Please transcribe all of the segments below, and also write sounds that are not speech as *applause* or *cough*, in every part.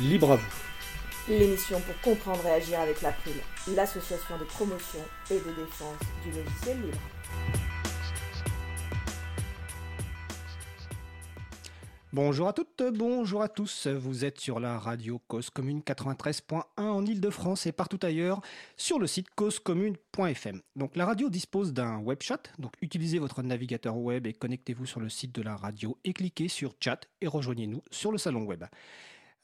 Libre à vous. L'émission pour comprendre et agir avec l'April, l'association de promotion et de défense du logiciel libre. Bonjour à toutes, bonjour à tous. Vous êtes sur la radio Cause Commune 93.1 en Ile-de-France et partout ailleurs sur le site causecommune.fm. Donc la radio dispose d'un web chat, donc utilisez votre navigateur web et connectez-vous sur le site de la radio et cliquez sur chat et rejoignez-nous sur le salon web.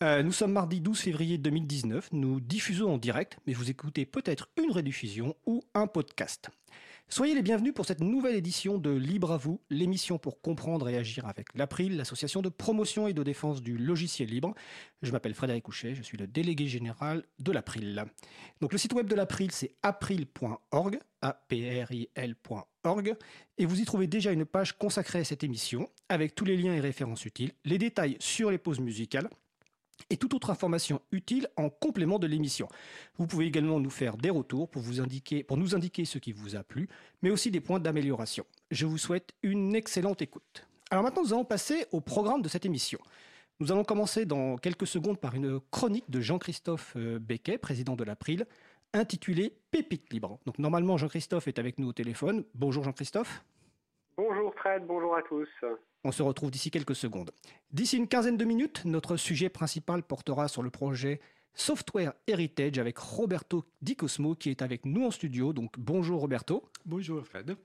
Euh, nous sommes mardi 12 février 2019, nous diffusons en direct, mais vous écoutez peut-être une rediffusion ou un podcast. Soyez les bienvenus pour cette nouvelle édition de Libre à vous, l'émission pour comprendre et agir avec l'April, l'association de promotion et de défense du logiciel libre. Je m'appelle Frédéric Couchet, je suis le délégué général de l'April. Donc le site web de l'April c'est april.org, a p r i l.org et vous y trouvez déjà une page consacrée à cette émission avec tous les liens et références utiles, les détails sur les pauses musicales et toute autre information utile en complément de l'émission. Vous pouvez également nous faire des retours pour, nous indiquer ce qui vous a plu, mais aussi des points d'amélioration. Je vous souhaite une excellente écoute. Alors maintenant, nous allons passer au programme de cette émission. Nous allons commencer dans quelques secondes par une chronique de Jean-Christophe euh, Becquet, président de l'April, intitulée Pépite libre. Donc normalement, Jean-Christophe est avec nous au téléphone. Bonjour Jean-Christophe. Bonjour Fred, bonjour à tous. On se retrouve d'ici quelques secondes. D'ici une quinzaine de minutes, notre sujet principal portera sur le projet Software Heritage avec Roberto Di Cosmo qui est avec nous en studio. Donc bonjour Roberto. Bonjour Fred.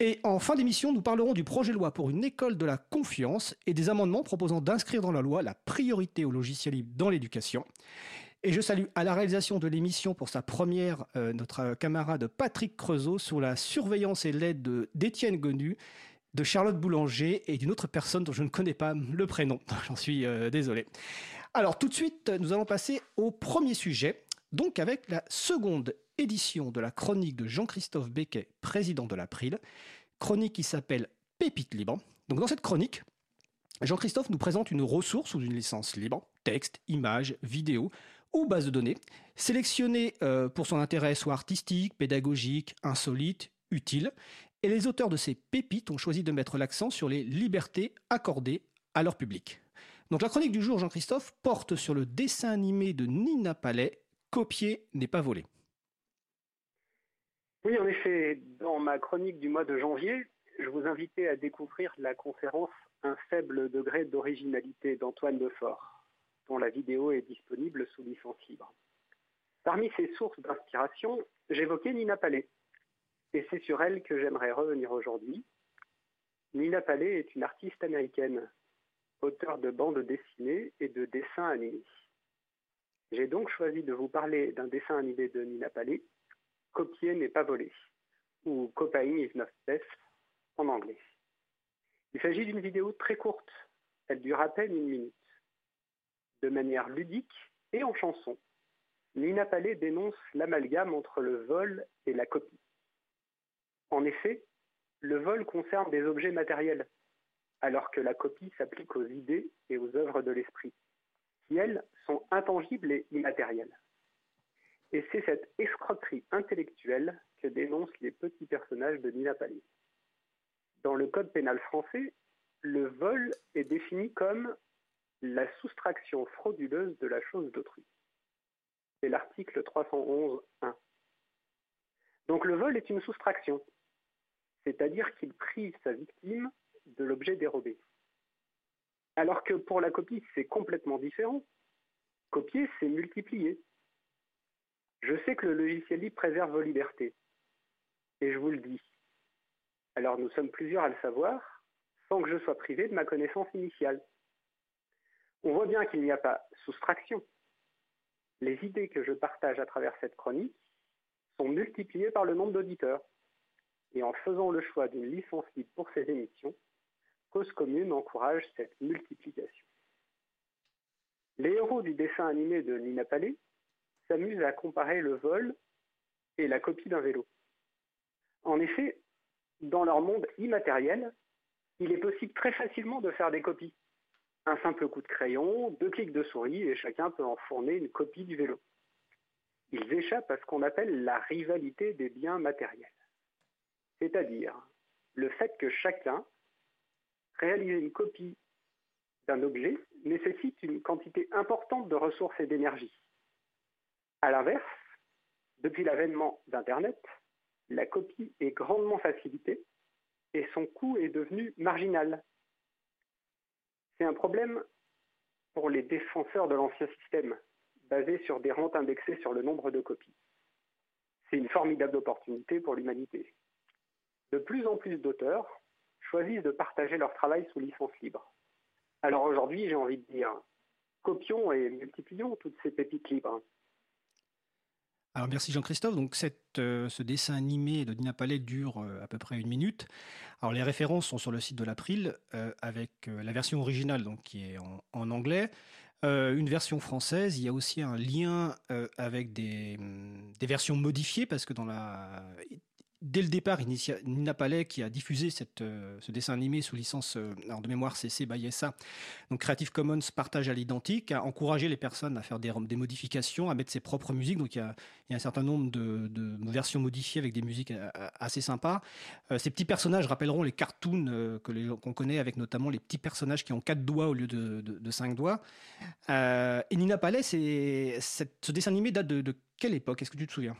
Et en fin d'émission, nous parlerons du projet de loi pour une école de la confiance et des amendements proposant d'inscrire dans la loi la priorité au logiciel libre dans l'éducation. Et je salue à la réalisation de l'émission pour sa première euh, notre camarade Patrick Creusot sur la surveillance et l'aide d'Étienne Gonu, de Charlotte Boulanger et d'une autre personne dont je ne connais pas le prénom. *laughs* J'en suis euh, désolé. Alors tout de suite, nous allons passer au premier sujet, donc avec la seconde édition de la chronique de Jean-Christophe Becquet, président de l'April, chronique qui s'appelle Pépite libre. Donc dans cette chronique, Jean-Christophe nous présente une ressource ou une licence libre, texte, images, vidéo, ou base de données, sélectionnée euh, pour son intérêt soit artistique, pédagogique, insolite, utile, et les auteurs de ces pépites ont choisi de mettre l'accent sur les libertés accordées à leur public. Donc la chronique du jour, Jean-Christophe, porte sur le dessin animé de Nina Palais, Copier n'est pas volé. Oui, en effet, dans ma chronique du mois de janvier, je vous invitais à découvrir la conférence Un faible degré d'originalité d'Antoine Defort dont la vidéo est disponible sous licence libre. Parmi ces sources d'inspiration, j'évoquais Nina Palais, et c'est sur elle que j'aimerais revenir aujourd'hui. Nina Palais est une artiste américaine, auteure de bandes dessinées et de dessins animés. J'ai donc choisi de vous parler d'un dessin animé de Nina Palais, Copier n'est pas volé, ou Copying is not theft en anglais. Il s'agit d'une vidéo très courte, elle dure à peine une minute de manière ludique et en chanson. Nina Palais dénonce l'amalgame entre le vol et la copie. En effet, le vol concerne des objets matériels, alors que la copie s'applique aux idées et aux œuvres de l'esprit, qui, elles, sont intangibles et immatérielles. Et c'est cette escroquerie intellectuelle que dénoncent les petits personnages de Nina Palais. Dans le Code pénal français, le vol est défini comme la soustraction frauduleuse de la chose d'autrui. C'est l'article 311.1. Donc le vol est une soustraction, c'est-à-dire qu'il prive sa victime de l'objet dérobé. Alors que pour la copie, c'est complètement différent. Copier, c'est multiplier. Je sais que le logiciel libre préserve vos libertés. Et je vous le dis. Alors nous sommes plusieurs à le savoir, sans que je sois privé de ma connaissance initiale. On voit bien qu'il n'y a pas soustraction. Les idées que je partage à travers cette chronique sont multipliées par le nombre d'auditeurs. Et en faisant le choix d'une licence libre pour ces émissions, Cause Commune encourage cette multiplication. Les héros du dessin animé de Nina Palais s'amusent à comparer le vol et la copie d'un vélo. En effet, dans leur monde immatériel, il est possible très facilement de faire des copies un simple coup de crayon, deux clics de souris et chacun peut en fournir une copie du vélo. Ils échappent à ce qu'on appelle la rivalité des biens matériels. C'est-à-dire le fait que chacun réalise une copie d'un objet nécessite une quantité importante de ressources et d'énergie. À l'inverse, depuis l'avènement d'Internet, la copie est grandement facilitée et son coût est devenu marginal. C'est un problème pour les défenseurs de l'ancien système, basé sur des rentes indexées sur le nombre de copies. C'est une formidable opportunité pour l'humanité. De plus en plus d'auteurs choisissent de partager leur travail sous licence libre. Alors aujourd'hui, j'ai envie de dire, copions et multiplions toutes ces pépites libres. Alors merci Jean-Christophe. Donc euh, ce dessin animé de Dina Palais dure euh, à peu près une minute. Alors les références sont sur le site de l'April euh, avec la version originale donc qui est en, anglais, une version française. Il y a aussi un lien avec des, des, versions modifiées parce que dans la dès le départ, Nina Palais, qui a diffusé euh, ce dessin animé sous licence euh, de mémoire CC by SA, donc Creative Commons partage à l'identique, a encouragé les personnes à faire des, modifications, à mettre ses propres musiques. Donc il y a, un certain nombre de, versions modifiées avec des musiques euh, assez sympas. ces petits personnages rappelleront les cartoons que qu'on connaît, avec notamment les petits personnages qui ont quatre doigts au lieu de, cinq doigts. et Nina Palais, ce dessin animé date de quelle époque? Est-ce que tu te souviens?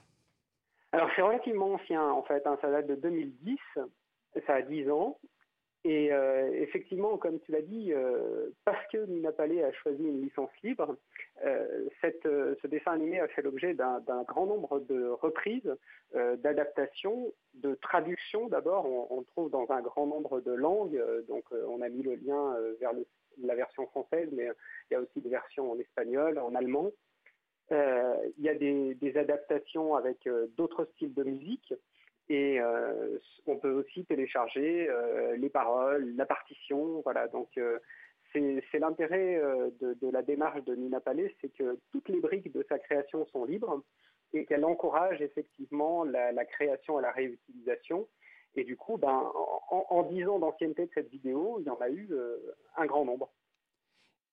Alors c'est relativement ancien en fait, hein. ça date de 2010, ça a 10 ans. Et euh, effectivement, comme tu l'as dit, euh, parce que Nina Palais a choisi une licence libre, euh, ce dessin animé a fait l'objet d'un grand nombre de reprises, d'adaptations, de traductions. D'abord, on, on, trouve dans un grand nombre de langues, donc on a mis le lien vers le, la version française, mais il y a aussi des versions en espagnol, en allemand. Euh, il y a des, adaptations avec euh, d'autres styles de musique. Et euh, on peut aussi télécharger les paroles, la partition. Voilà, donc c'est l'intérêt de, la démarche de Nina Palais, c'est que toutes les briques de sa création sont libres et qu'elle encourage effectivement la, création et la réutilisation. Et du coup, ben, en, dix ans d'ancienneté de cette vidéo, il y en a eu un grand nombre.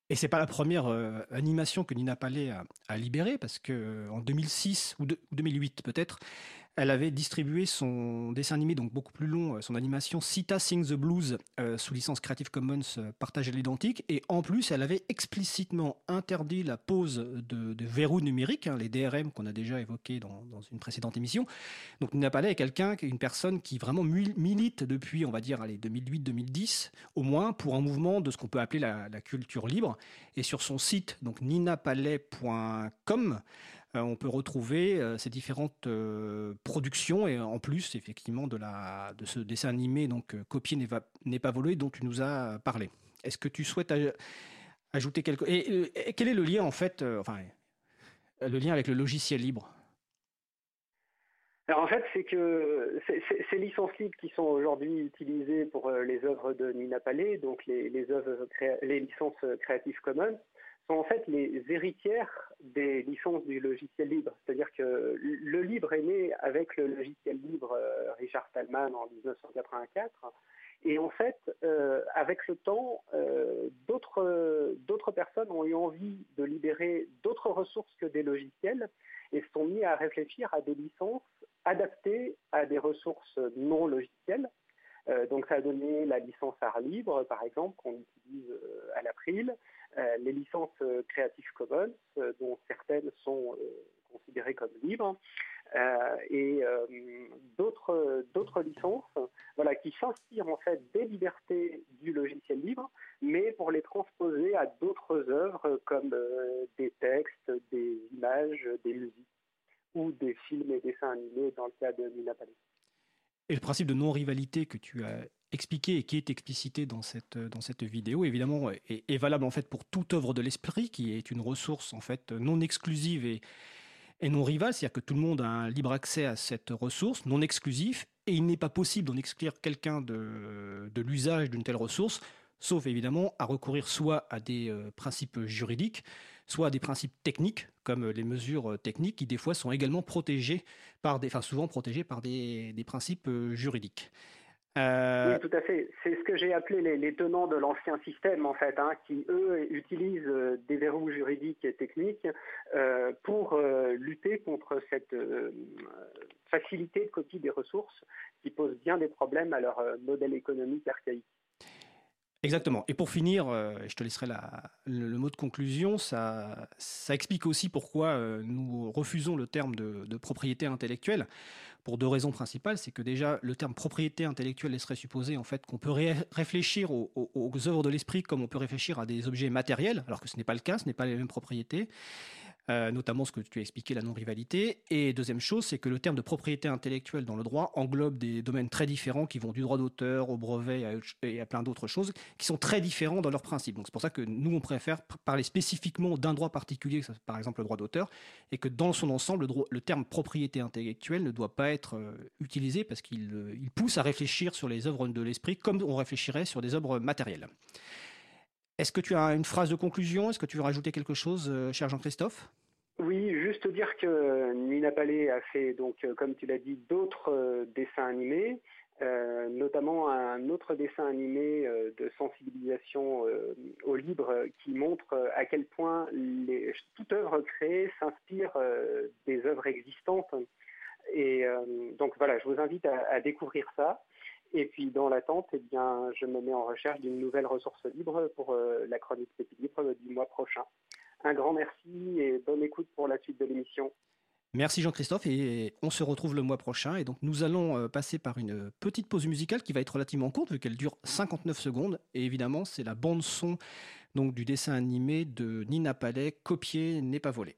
Et c'est pas la première euh, animation que Nina Palais a, libérée, parce que euh, en 2006 ou 2008 peut-être, elle avait distribué son dessin animé, donc beaucoup plus long, euh, son animation Sita Sing the Blues euh, sous licence Creative Commons euh, partagée l'identique. Et en plus, elle avait explicitement interdit la pose de, verrous numériques, hein, les DRM qu'on a déjà évoqués dans, une précédente émission. Donc Nina Palais est quelqu'un, une personne qui vraiment milite depuis, on va dire, 2008-2010, au moins, pour un mouvement de ce qu'on peut appeler la, la, culture libre. Et sur son site, donc ninapalais.com, on peut retrouver euh, ces différentes euh, productions et en plus effectivement de, la, de ce dessin animé donc copié n'est pas volé dont tu nous as parlé. Est-ce que tu souhaites ajouter quelque et, et, quel est le lien en fait, enfin le lien avec le logiciel libre? Alors en fait, c'est que ces licences libres qui sont aujourd'hui utilisées pour les œuvres de Nina Palais, donc les, les, œuvres, les licences Creative Commons, sont en fait les héritières des licences du logiciel libre. C'est-à-dire que le libre est né avec le logiciel libre euh, Richard Stallman en 1984. Et en fait, euh, avec le temps, euh, d'autres personnes ont eu envie de libérer d'autres ressources que des logiciels et se sont mis à réfléchir à des licences adaptées à des ressources non logicielles. donc ça a donné la licence art libre, par exemple, qu'on utilise à l'April, les licences euh, Creative Commons, euh, dont certaines sont considérées comme libres, et d'autres licences voilà, qui s'inspirent en fait des libertés du logiciel libre, mais pour les transposer à d'autres œuvres comme des textes, des images, des musiques ou des films et dessins animés dans le cas de Mina Et le principe de non-rivalité que tu as expliqué et qui est explicité dans cette, dans cette vidéo, évidemment, est, valable en fait pour toute œuvre de l'esprit, qui est une ressource en fait non exclusive et, et non rivale, c'est-à-dire que tout le monde a un libre accès à cette ressource non exclusive, et il n'est pas possible d'en exclure quelqu'un de, de l'usage d'une telle ressource, sauf évidemment à recourir soit à des euh, principes juridiques, soit à des principes techniques, comme les mesures techniques, qui des fois sont également protégées par des, enfin souvent protégées par des, des principes euh, juridiques. Euh, oui, tout à fait. C'est ce que j'ai appelé les, tenants de l'ancien système, en fait, hein, qui, eux, utilisent euh, des verrous juridiques et techniques euh, pour lutter contre cette facilité de copie des ressources qui pose bien des problèmes à leur modèle économique archaïque. Exactement. Et pour finir, je te laisserai le, mot de conclusion, ça, ça explique aussi pourquoi nous refusons le terme de, propriété intellectuelle, pour deux raisons principales. C'est que déjà, le terme propriété intellectuelle laisserait supposer en fait, qu'on peut réfléchir aux, aux œuvres de l'esprit comme on peut réfléchir à des objets matériels, alors que ce n'est pas le cas, ce n'est pas les mêmes propriétés. Euh, notamment ce que tu as expliqué, la non-rivalité. Et deuxième chose, c'est que le terme de propriété intellectuelle dans le droit englobe des domaines très différents qui vont du droit d'auteur au brevet et à plein d'autres choses, qui sont très différents dans leurs principes. Donc c'est pour ça que nous, on préfère parler spécifiquement d'un droit particulier, par exemple le droit d'auteur, et que dans son ensemble, le, terme propriété intellectuelle ne doit pas être euh, utilisé parce qu'il euh, pousse à réfléchir sur les œuvres de l'esprit comme on réfléchirait sur des œuvres matérielles. Est-ce que tu as une phrase de conclusion? Est-ce que tu veux rajouter quelque chose, euh, cher Jean-Christophe? Oui, juste dire que Nina Palais a fait, donc, euh, comme tu l'as dit, d'autres euh, dessins animés, notamment un autre dessin animé de sensibilisation au libre qui montre à quel point toute œuvre créée s'inspire des œuvres existantes. Et donc voilà, je vous invite à découvrir ça. Et puis dans l'attente, eh bien, je me mets en recherche d'une nouvelle ressource libre pour euh, la chronique libre du mois prochain. Un grand merci et bonne écoute pour la suite de l'émission. Merci Jean-Christophe et on se retrouve le mois prochain. Et donc nous allons euh, passer par une petite pause musicale qui va être relativement courte vu qu'elle dure 59 secondes. Et évidemment, c'est la bande son donc du dessin animé de Nina Palais, Copier n'est pas volé.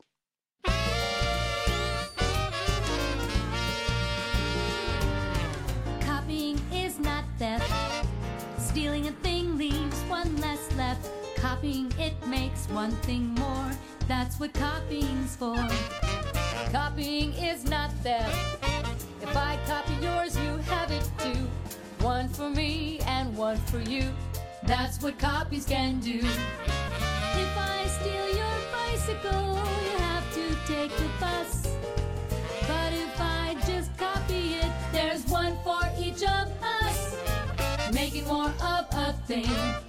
Copying it makes one thing more. That's what copying's for. Copying is not theft. If I copy yours, you have it too. One for me and one for you. That's what copies can do. If I steal your bicycle, you have to take the bus. But if I just copy it, there's one for each of us making more of a thing.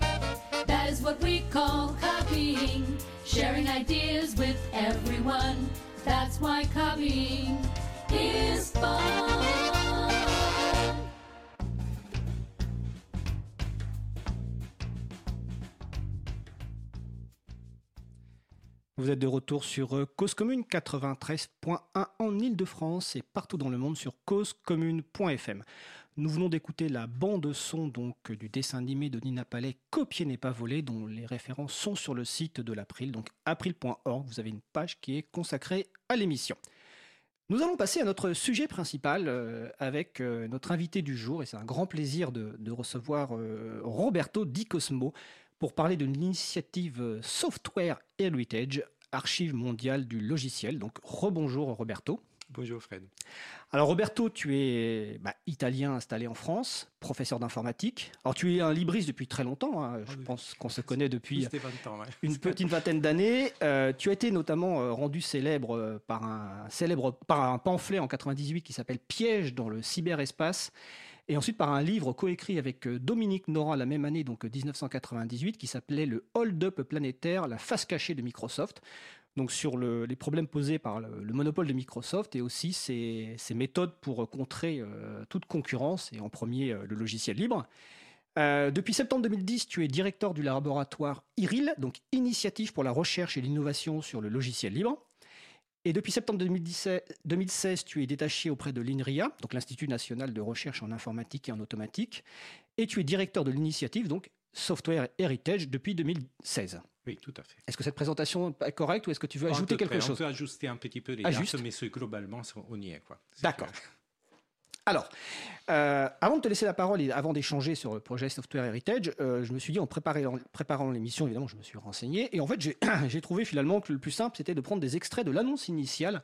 What we call copying, sharing ideas with everyone. That's why copying is fun. Vous êtes de retour sur euh, Cause Commune 93.1 en Ile-de-France et partout dans le monde sur causecommune.fm. Nous venons d'écouter la bande son donc du dessin animé de Nina Palais, Copier n'est pas volé, dont les références sont sur le site de l'April, donc april.org. Vous avez une page qui est consacrée à l'émission. Nous allons passer à notre sujet principal euh, avec euh, notre invité du jour, et c'est un grand plaisir de, recevoir euh, Roberto Di Cosmo pour parler de l'initiative Software Heritage, archive mondiale du logiciel. Donc rebonjour Roberto. Bonjour Fred. Alors Roberto, tu es bah, italien installé en France, professeur d'informatique. Alors tu es un libriste depuis très longtemps, hein. je ah pense qu'on se connaît depuis une petite vingtaine d'années. Euh, tu as été notamment euh, rendu célèbre euh, par un, célèbre par un pamphlet en 98 qui s'appelle Piège dans le cyberespace. Et ensuite par un livre coécrit avec Dominique Nora la même année, donc 1998, qui s'appelait Le Hold-up planétaire, la face cachée de Microsoft donc sur les problèmes posés par le, monopole de Microsoft et aussi ses, méthodes pour contrer euh, toute concurrence, et en premier euh, le logiciel libre. Euh, depuis septembre 2010, tu es directeur du laboratoire IRIL, donc Initiative pour la recherche et l'innovation sur le logiciel libre. Et depuis septembre 2016, tu es détaché auprès de l'INRIA, donc l'Institut national de recherche en informatique et en automatique, et tu es directeur de l'initiative, donc Software Heritage, depuis 2016. Oui, tout à fait. Est-ce que cette présentation est correcte ou est-ce que tu veux ajouter quelque chose On peut ajuster un petit peu les dates, mais globalement, on y est. D'accord. *laughs* Alors, euh, avant de te laisser la parole et avant d'échanger sur le projet Software Heritage, euh, je me suis dit, en préparant l'émission, évidemment, je me suis renseigné. Et en fait, *clears throat* j'ai trouvé finalement que le plus simple, c'était de prendre des extraits de l'annonce initiale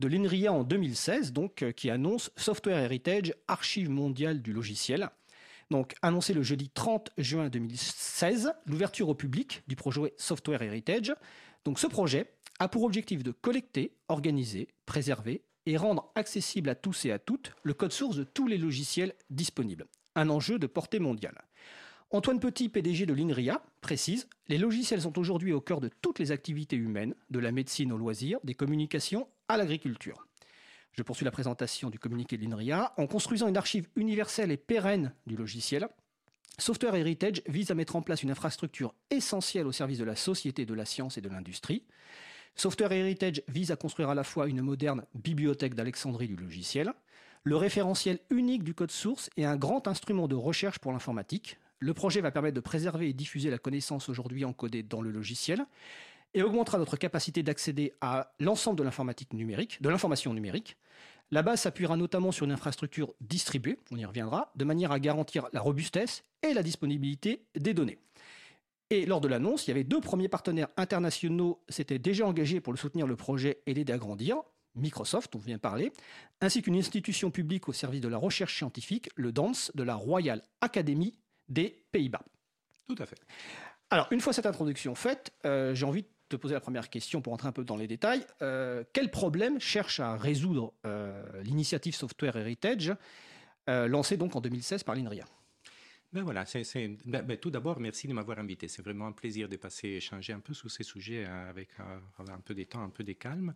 de l'INRIA en 2016, donc, euh, qui annonce Software Heritage, archive mondiale du logiciel. Donc, annoncé le jeudi 30 juin 2016, l'ouverture au public du projet Software Heritage. Ce projet a pour objectif de collecter, organiser, préserver et rendre accessible à tous et à toutes le code source de tous les logiciels disponibles. Un enjeu de portée mondiale. Antoine Petit, PDG de l'INRIA, précise Les logiciels sont aujourd'hui au cœur de toutes les activités humaines, de la médecine au loisir, des communications à l'agriculture. Je poursuis la présentation du communiqué de l'INRIA. En construisant une archive universelle et pérenne du logiciel, Software Heritage vise à mettre en place une infrastructure essentielle au service de la société, de la science et de l'industrie. Software Heritage vise à construire à la fois une moderne bibliothèque d'Alexandrie du logiciel, le référentiel unique du code source et un grand instrument de recherche pour l'informatique. Le projet va permettre de préserver et diffuser la connaissance aujourd'hui encodée dans le logiciel et augmentera notre capacité d'accéder à l'ensemble de l'informatique numérique, de l'information numérique. La base s'appuiera notamment sur une infrastructure distribuée, on y reviendra, de manière à garantir la robustesse et la disponibilité des données. Et lors de l'annonce, il y avait deux premiers partenaires internationaux s'étaient déjà engagés pour le soutenir le projet et l'aider à grandir. Microsoft, on vient parler, ainsi qu'une institution publique au service de la recherche scientifique, le DANS de la Royal Academy des Pays-Bas. Tout à fait. Alors, une fois cette introduction faite, euh, j'ai envie de te poser la première question pour entrer un peu dans les détails. Euh, quel problème cherche à résoudre euh, l'initiative Software Heritage, lancée donc en 2016 par l'INRIA? Ben voilà, ben, ben, tout d'abord, merci de m'avoir invité. C'est vraiment un plaisir de passer échanger un peu sur ces sujets avec un peu de temps, un peu de calme.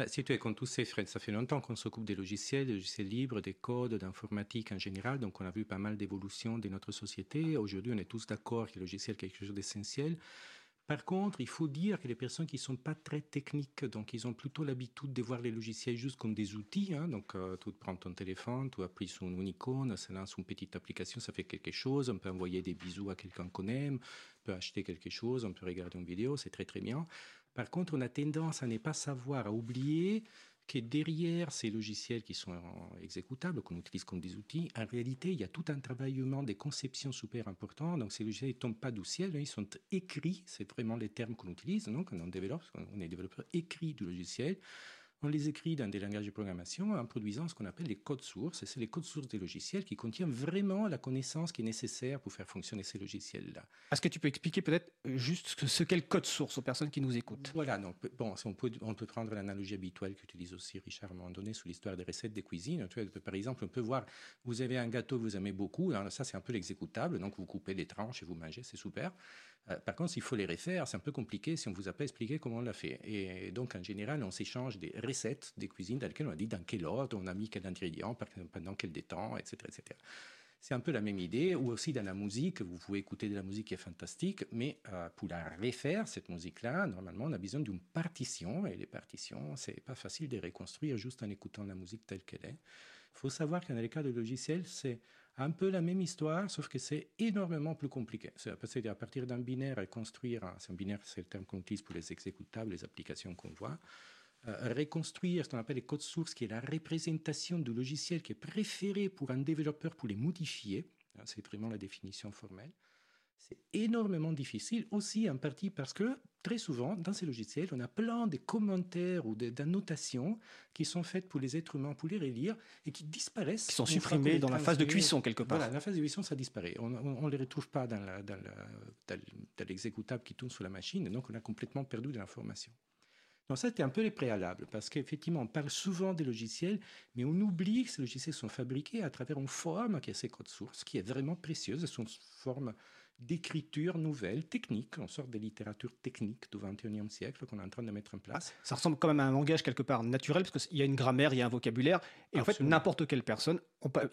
Ben, si tu es comme tous ces Fred, ça fait longtemps qu'on s'occupe des logiciels, des logiciels libres, des codes, d'informatique en général, donc on a vu pas mal d'évolutions de notre société. Aujourd'hui, on est tous d'accord que le logiciel est quelque chose d'essentiel. Par contre, il faut dire que les personnes qui ne sont pas très techniques, donc ils ont plutôt l'habitude de voir les logiciels juste comme des outils. Hein, donc, euh, tu prends ton téléphone, tu appuies sur une icône, ça lance une petite application, ça fait quelque chose. On peut envoyer des bisous à quelqu'un qu'on aime, on peut acheter quelque chose, on peut regarder une vidéo, c'est très très bien. Par contre, on a tendance à ne pas savoir, à oublier que derrière ces logiciels qui sont exécutables, qu'on utilise comme des outils, en réalité, il y a tout un travaillement des conceptions super important. Donc, ces logiciels ne tombent pas du ciel, hein, ils sont écrits, c'est vraiment les termes qu'on utilise. Donc, on développe, on est développeur écrit du logiciel. On les écrit dans des langages de programmation en produisant ce qu'on appelle les codes sources. Et c'est les codes sources des logiciels qui contiennent vraiment la connaissance qui est nécessaire pour faire fonctionner ces logiciels-là. Est-ce que tu peux expliquer peut-être euh, juste ce qu'est le code source aux personnes qui nous écoutent? Voilà, donc, bon, on peut, on peut prendre l'analogie habituelle qu'utilise aussi Richard à un moment donné sur l'histoire des recettes de cuisine. par exemple, on peut voir, vous avez un gâteau que vous aimez beaucoup, alors ça c'est un peu l'exécutable, donc vous coupez les tranches et vous mangez, c'est super. Euh, par contre, s'il faut les refaire, c'est un peu compliqué si on ne vous a pas expliqué comment on l'a fait. Et donc, en général, on s'échange des recettes des cuisines dans lesquelles on a dit dans quel ordre, on a mis quel ingrédient, pendant quel temps, etc. etc. C'est un peu la même idée, ou aussi dans la musique, vous pouvez écouter de la musique qui est fantastique, mais euh, pour la refaire, cette musique-là, normalement, on a besoin d'une partition, et les partitions, c'est pas facile de reconstruire juste en écoutant la musique telle qu'elle est. Il faut savoir qu'en les cas de logiciel, c'est un peu la même histoire, sauf que c'est énormément plus compliqué. C'est à partir d'un binaire à construire, c'est un binaire, c'est le terme qu'on utilise pour les exécutables, les applications qu'on voit, euh, reconstruire ce qu'on appelle les codes sources, qui est la représentation du logiciel qui est préféré pour un développeur pour les modifier. Hein, c'est vraiment la définition formelle. C'est énormément difficile aussi en partie parce que très souvent dans ces logiciels, on a plein de commentaires ou d'annotations qui sont faites pour les êtres humains pour les relire et qui disparaissent. Qui sont supprimés dans la phase de cuisson quelque part. Voilà, la phase de cuisson, ça disparaît. On ne les retrouve pas dans l'exécutable qui tourne sur la machine, donc on a complètement perdu de l'information. Donc ça, c'était un peu les préalables, parce qu'effectivement, on parle souvent des logiciels, mais on oublie que ces logiciels sont fabriqués à travers une forme qui est ces codes sources, qui est vraiment précieuse. Ce sont une forme d'écriture nouvelle, technique. On sort des littératures techniques du XXIe siècle qu'on est en train de mettre en place. Ça ressemble quand même à un langage quelque part naturel, parce qu'il y a une grammaire, il y a un vocabulaire. Et en fait, n'importe quelle personne,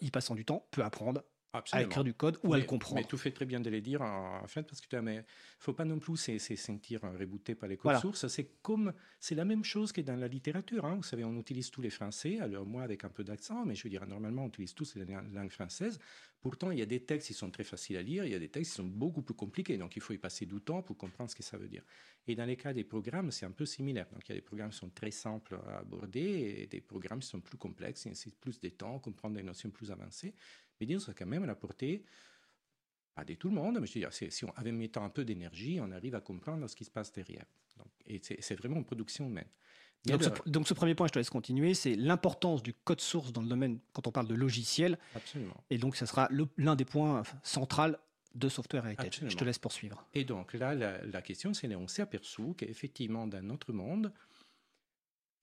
y passant du temps, peut apprendre à écrire du code ou à le comprendre. Mais tu fais très bien de les dire en fait parce que tu ne faut pas non plus se sentir rebooté par les codes sources. C'est comme c'est la même chose que dans la littérature. Hein. Vous savez, on utilise tous les français. Alors moi avec un peu d'accent, mais je veux dire normalement on utilise tous les langues françaises. Pourtant, il y a des textes qui sont très faciles à lire, il y a des textes qui sont beaucoup plus compliqués. Donc il faut y passer du temps pour comprendre ce que ça veut dire. Et dans les cas des programmes, c'est un peu similaire. Donc il y a des programmes qui sont très simples à aborder et des programmes qui sont plus complexes, et nécessitent plus de temps, comprendre des notions plus avancées. Mais disons, ça quand même la portée, pas de tout le monde, mais je veux dire, si on avait mis un peu d'énergie, on arrive à comprendre ce qui se passe derrière. Donc, et c'est vraiment une production humaine. Donc, ce, premier point, je te laisse continuer, c'est l'importance du code source dans le domaine, quand on parle de logiciel. Absolument. Et donc, ça sera l'un des points centraux de Software Heritage. Je te laisse poursuivre. Et donc là, la, la question, c'est on s'est aperçu qu'effectivement, dans notre monde,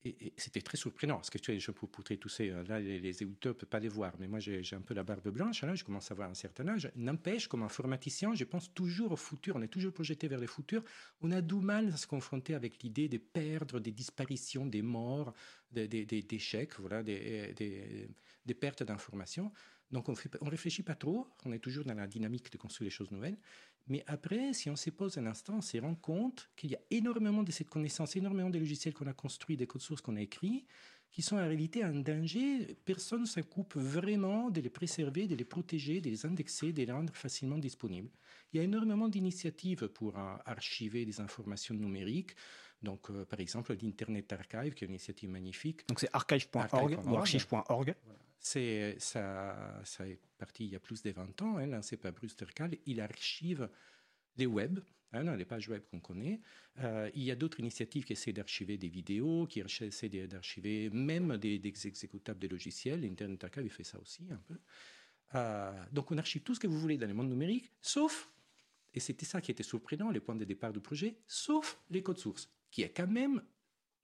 et, c'était très surprenant, parce que tu sais, je peux poutrer tous ces... Euh, là, les, les ne peuvent pas les voir, mais moi, j'ai un peu la barbe blanche, là, je commence à avoir un certain âge. N'empêche, comme informaticien, je pense toujours au futur, on est toujours projeté vers le futur. On a du mal à se confronter avec l'idée de perdre, des disparitions, des morts, des, des, des échecs, voilà, des, des pertes d'informations. Donc on ne réfléchit pas trop, on est toujours dans la dynamique de construire des choses nouvelles. Mais après, si on se pose un instant, on se rend compte qu'il y a énormément de cette connaissance, énormément de logiciels qu'on a construits, des codes sources qu'on a écrits, qui sont en réalité un danger. Personne ne s'occupe vraiment de les préserver, de les protéger, de les indexer, de les rendre facilement disponibles. Il y a énormément d'initiatives pour archiver des informations numériques. Donc, euh, par exemple, l'Internet Archive, qui est une initiative magnifique. Donc, c'est archive.org ou archive.org. C'est, ça, ça est parti il y a plus de 20 ans, hein, lancé par Bruce Tercal. Il archive les web, hein, les pages web qu'on connaît. Euh, il y a d'autres initiatives qui essaient d'archiver des vidéos, qui essaient d'archiver même des, exécutables des logiciels. Internet Archive fait ça aussi un peu. Euh, donc on archive tout ce que vous voulez dans le monde numérique, sauf, et c'était ça qui était surprenant, les points de départ du projet, sauf les codes sources, qui est quand même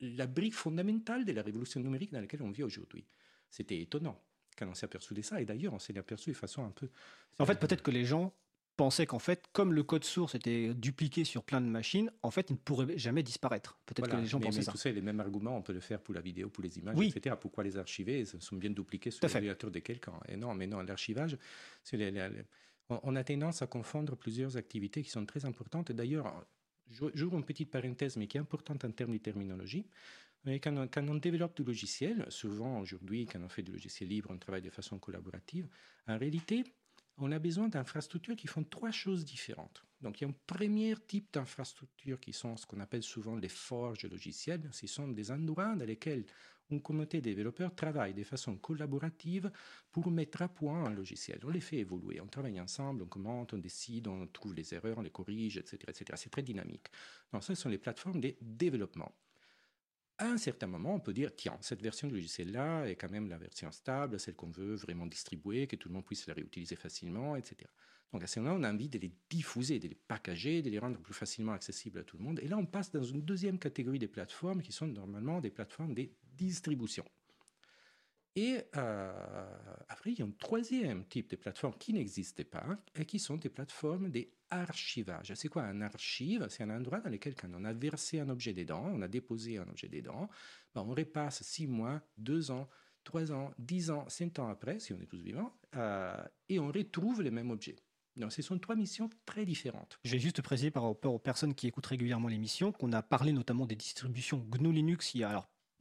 la brique fondamentale de la révolution numérique dans laquelle on vit aujourd'hui. C'était étonnant quand on s'est aperçu de ça. Et d'ailleurs, on s'est aperçu de façon un peu. En fait, peut-être que les gens pensaient qu'en fait, comme le code source était dupliqué sur plein de machines, en fait, il ne pourrait jamais disparaître. Peut-être que les gens pensaient ça. Tout ça, les mêmes arguments, on peut le faire pour la vidéo, pour les images, etc. Pourquoi les archiver? Ils sont bien dupliqués sur l'ordinateur de quelqu'un. Et non, mais non, l'archivage, on a tendance à confondre plusieurs activités qui sont très importantes. D'ailleurs, j'ouvre une petite parenthèse, mais qui est importante en termes de terminologie. Quand on, quand on, développe du logiciel, souvent aujourd'hui, quand on fait du logiciel libre, on travaille de façon collaborative. En réalité, on a besoin d'infrastructures qui font trois choses différentes. Donc, il y a un premier type d'infrastructures qui sont ce qu'on appelle souvent les forges logicielles. Ce sont des endroits dans lesquels une communauté de développeurs travaille de façon collaborative pour mettre à point un logiciel. On les fait évoluer, on travaille ensemble, on commente, on décide, on trouve les erreurs, on les corrige, etc. etc. C'est très dynamique. Donc, ce sont les plateformes de développement à un certain moment, on peut dire, tiens, cette version du logiciel-là est quand même la version stable, celle qu'on veut vraiment distribuer, que tout le monde puisse la réutiliser facilement, etc. Donc à ce moment-là, on a envie de les diffuser, de les packager, de les rendre plus facilement accessibles à tout le monde. Et là, on passe dans une deuxième catégorie des plateformes qui sont normalement des plateformes de distribution. Et euh, après, il y a un troisième type de plateforme qui n'existait pas et qui sont des plateformes d'archivage. C'est quoi un archive? C'est un endroit dans lequel, quand on a versé un objet dedans, on a déposé un objet dedans, ben on repasse six mois, deux ans, trois ans, dix ans, cinq ans après, si on est tous vivants, euh, et on retrouve le même objet. Donc, ce sont trois missions très différentes. Je vais juste préciser par rapport aux personnes qui écoutent régulièrement l'émission qu'on a parlé notamment des distributions GNU Linux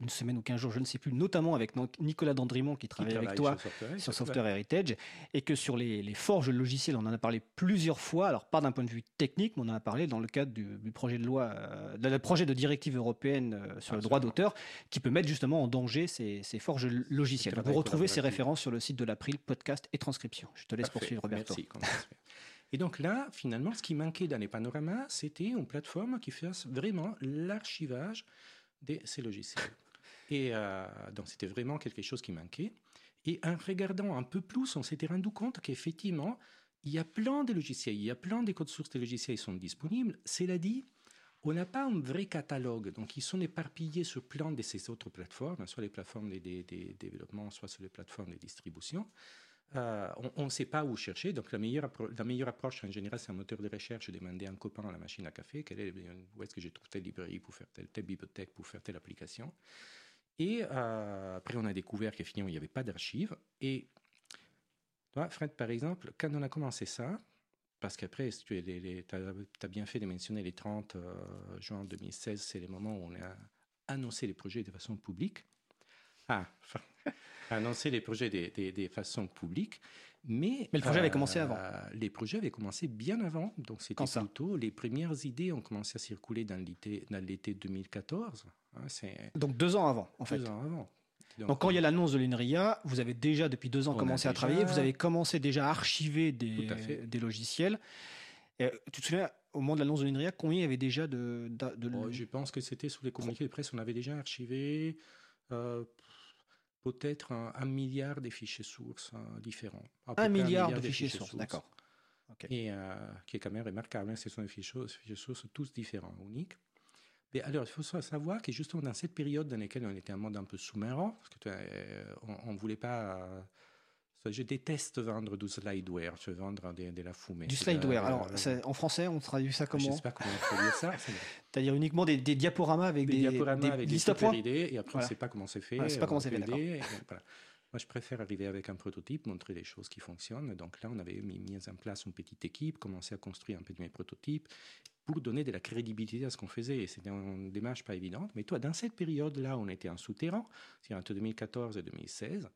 une semaine ou quinze jours, je ne sais plus, notamment avec Nicolas Dandrimont qui travaille, avec toi sur Software, Heritage, et que sur les, forges logicielles, on en a parlé plusieurs fois, alors pas d'un point de vue technique, mais on en a parlé dans le cadre du, projet de loi, euh, de projet de directive européenne euh, sur le droit d'auteur, qui peut mettre justement en danger ces, forges logicielles. Vous retrouvez ces références sur le site de l'April, podcast et transcription. Je te laisse poursuivre, Roberto. Merci. Et donc là, finalement, ce qui manquait dans les panoramas, c'était une plateforme qui fasse vraiment l'archivage de ces logiciels. Et euh, donc c'était vraiment quelque chose qui manquait. Et en regardant un peu plus, on s'était rendu compte qu'effectivement, il y a plein de logiciels, il y a plein de codes sources de logiciels qui sont disponibles. Cela dit, on n'a pas un vrai catalogue. Donc, ils sont éparpillés sur plein de ces autres plateformes, soit les plateformes de, développement, soit sur les plateformes de distribution. Euh, on ne sait pas où chercher. Donc, la meilleure, la meilleure approche, en général, c'est un moteur de recherche, demander à un copain à la machine à café quel est, où est-ce que je trouve telle librairie pour faire telle bibliothèque pour faire telle application. Et euh, après, on a découvert qu'effectivement, il n'y avait pas d'archives. Et toi, Fred, par exemple, quand on a commencé ça, parce qu'après, tu as, bien fait de mentionner les 30 euh, juin 2016, c'est le moment où on a annoncé les projets de façon publique? Ah, *laughs* annoncé les projets de, de, façon publique. Mais, mais le projet avait commencé avant. Euh, les projets avaient commencé bien avant. Donc, c'était plutôt les premières idées ont commencé à circuler dans l'été 2014. Hein, Donc deux ans avant, en fait. Deux ans avant. Donc, quand il y a l'annonce de l'INRIA, vous avez déjà depuis deux ans commencé à travailler, vous avez commencé déjà à archiver des, des logiciels. Et, tu te souviens, au moment de l'annonce de l'INRIA, combien il y avait déjà de... de, oh, je pense que c'était sous les communiqués de presse, on avait déjà archivé euh, peut-être un, milliard de fichiers sources hein, différents. Un milliard, de, fichiers, sources, d'accord. Et euh, qui est quand même remarquable, hein, ce sont des fichiers, fichiers sources tous différents, uniques. Mais alors, il faut savoir que justement dans cette période dans laquelle on était un monde un peu sous-marin, parce que euh, on ne voulait pas. Je déteste vendre du slideware, je vendre de, la fumée. Du slideware. alors, en français, on traduit ça comment Je ne sais pas comment on traduit ça. *laughs* C'est-à-dire uniquement des, diaporamas avec des, des diaporamas avec des points. Idées, et après, on ne sait pas comment c'est fait. on ne sait pas comment c'est fait. Moi, je préfère arriver avec un prototype, montrer les choses qui fonctionnent. Donc là, on avait mis, mis en place une petite équipe, commencé à construire un peu de mes prototypes pour donner de la crédibilité à ce qu'on faisait. C'était une démarche pas évidente. Mais toi, dans cette période-là, on était en souterrain, c'est entre 2014 et 2016.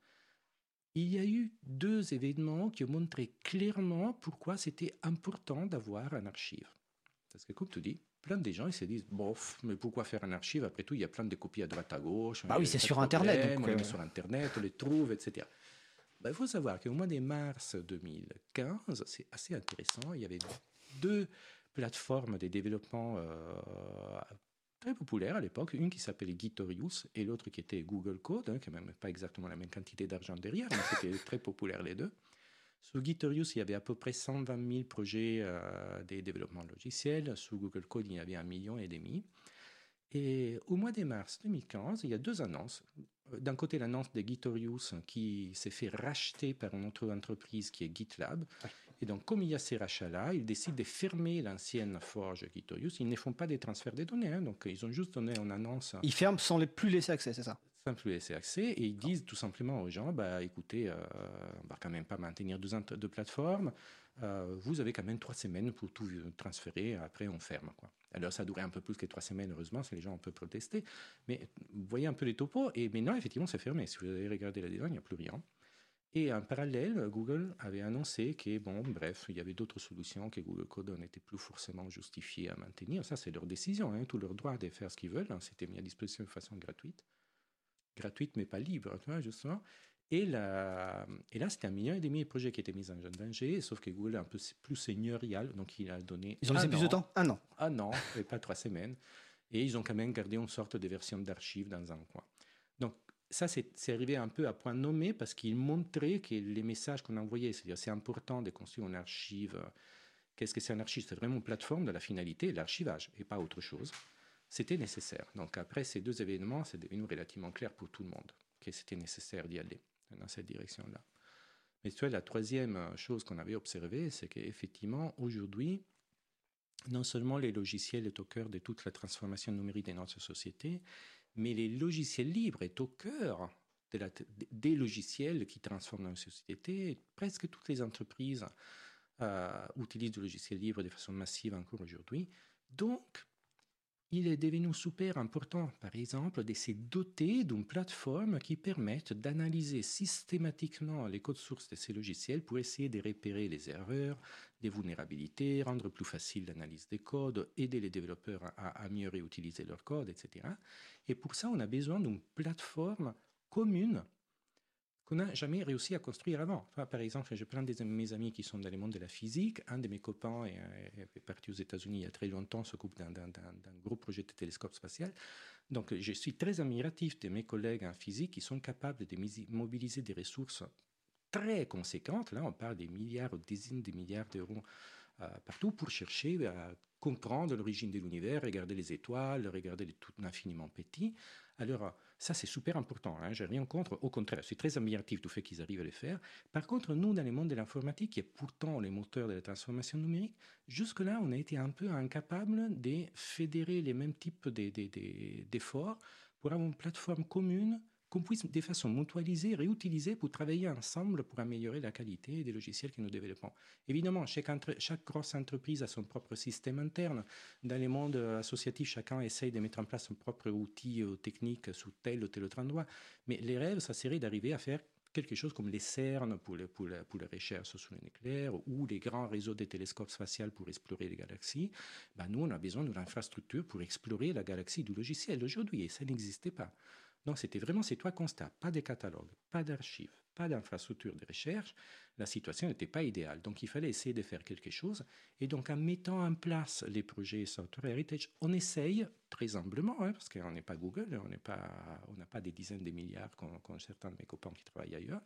Il y a eu deux événements qui ont montré clairement pourquoi c'était important d'avoir un archive. Parce que, comme tu dis, plein de gens ils se disent bof, mais pourquoi faire un archive? Après tout, il y a plein de copies à droite à gauche. Bah oui, c'est sur Internet. Donc, on sur Internet, on les trouve, etc. Bah, il faut savoir qu'au mois de mars 2015, c'est assez intéressant, il y avait deux plateformes de développement euh, très populaires à l'époque, une qui s'appelait Gitorius et l'autre qui était Google Code, hein, qui n'a même pas exactement la même quantité d'argent derrière, mais c'était *laughs* très populaire les deux. Sur Gitorius, il y avait à peu près 120 000 projets euh, de développement logiciel. Sur Google Code, il y avait un million et demi. Et au mois de mars 2015, il y a deux annonces. D'un côté, l'annonce de Gitorius qui s'est fait racheter par une autre entreprise qui est GitLab. Et donc, comme il y a ces rachats-là, ils décident de fermer l'ancienne forge Gitorius. Ils ne font pas des transferts de données, hein. donc ils ont juste donné une annonce. Ils ferment sans les plus laisser accès, c'est ça? Sans plus laisser accès, et ils disent tout simplement aux gens, bah, écoutez, euh, on va quand même pas maintenir deux, deux plateformes, euh, vous avez quand même trois semaines pour tout transférer, après on ferme. Quoi. Alors ça a duré un peu plus que trois semaines, heureusement, si les gens ont un peu protesté, mais vous voyez un peu les topos, et maintenant, effectivement, c'est fermé. Si vous avez regardé la design, il n'y a plus rien. Et en parallèle, Google avait annoncé que, bon, bref, il y avait d'autres solutions que Google Code n'était plus forcément justifié à maintenir. Ça, c'est leur décision, hein, tout leur droit de faire ce qu'ils veulent. Hein. C'était mis à disposition de façon gratuite. Gratuite, mais pas libre, tu vois, justement. Et, là, et là, c'était un million et demi de projets qui étaient mis en danger, sauf que Google est un peu plus seigneurial, donc il a donné. Ils ont laissé plus de temps? Un an. Un an, et pas trois semaines. Et ils ont quand même gardé une sorte de version d'archive dans un coin. Ça, c'est arrivé un peu à point nommé parce qu'il montrait que les messages qu'on envoyait, c'est-à-dire c'est important de construire une archive. Qu'est-ce que c'est un archive? C'est vraiment une plateforme de la finalité, l'archivage, et pas autre chose. C'était nécessaire. Donc après ces deux événements, c'est devenu relativement clair pour tout le monde que c'était nécessaire d'y aller dans cette direction-là. Mais tu vois, la troisième chose qu'on avait observée, c'est qu'effectivement, aujourd'hui, non seulement les logiciels sont au cœur de toute la transformation numérique de notre société, mais les logiciels libres est au cœur des logiciels qui transforment notre société. Presque toutes les entreprises euh, utilisent du logiciel libre de façon massive encore aujourd'hui. Donc, il est devenu super important, par exemple, de se doter d'une plateforme qui permette d'analyser systématiquement les codes sources de ces logiciels pour essayer de repérer les erreurs, les vulnérabilités, rendre plus facile l'analyse des codes, aider les développeurs à, à mieux réutiliser leurs codes, etc. Et pour ça, on a besoin d'une plateforme commune qu'on n'a jamais réussi à construire avant. par exemple, j'ai plein de mes amis qui sont dans le monde de la physique. Un de mes copains est, parti aux États-Unis il y a très longtemps, s'occupe d'un gros projet de télescope spatial. Donc, je suis très admiratif de mes collègues en physique qui sont capables de mobiliser des ressources très conséquentes. Là, on parle des milliards, des dizaines de milliards d'euros partout pour chercher à comprendre l'origine de l'univers, regarder les étoiles, regarder les tout infiniment petits. Alors, ça, c'est super important. Hein, J'ai rien contre. Au contraire, c'est très admiratif du fait qu'ils arrivent à le faire. Par contre, nous, dans le monde de l'informatique, qui est pourtant les moteurs de la transformation numérique, jusque-là, on a été un peu incapable de fédérer les mêmes types d'efforts pour avoir une plateforme commune qu'on puisse de façon mutualisée, réutiliser pour travailler ensemble pour améliorer la qualité des logiciels que nous développons. Évidemment, chaque, grosse entreprise a son propre système interne. Dans les mondes associatifs, chacun essaye de mettre en place son propre outil ou technique sous tel ou tel autre endroit. Mais les rêves, ça serait d'arriver à faire quelque chose comme les CERN pour, les, pour, pour les recherches sur le nucléaire ou les grands réseaux de télescopes spatials pour explorer les galaxies, ben nous, on a besoin d'une infrastructure pour explorer la galaxie du logiciel aujourd'hui et ça n'existait pas. Donc c'était vraiment ces trois constats, pas de catalogue, pas d'archives, pas d'infrastructure de recherche. La situation n'était pas idéale, donc il fallait essayer de faire quelque chose. Et donc en mettant en place les projets Software Heritage, on essaye très humblement, hein, parce qu'on n'est pas Google, on n'a pas, pas des dizaines de milliards comme, certains de mes copains qui travaillent ailleurs,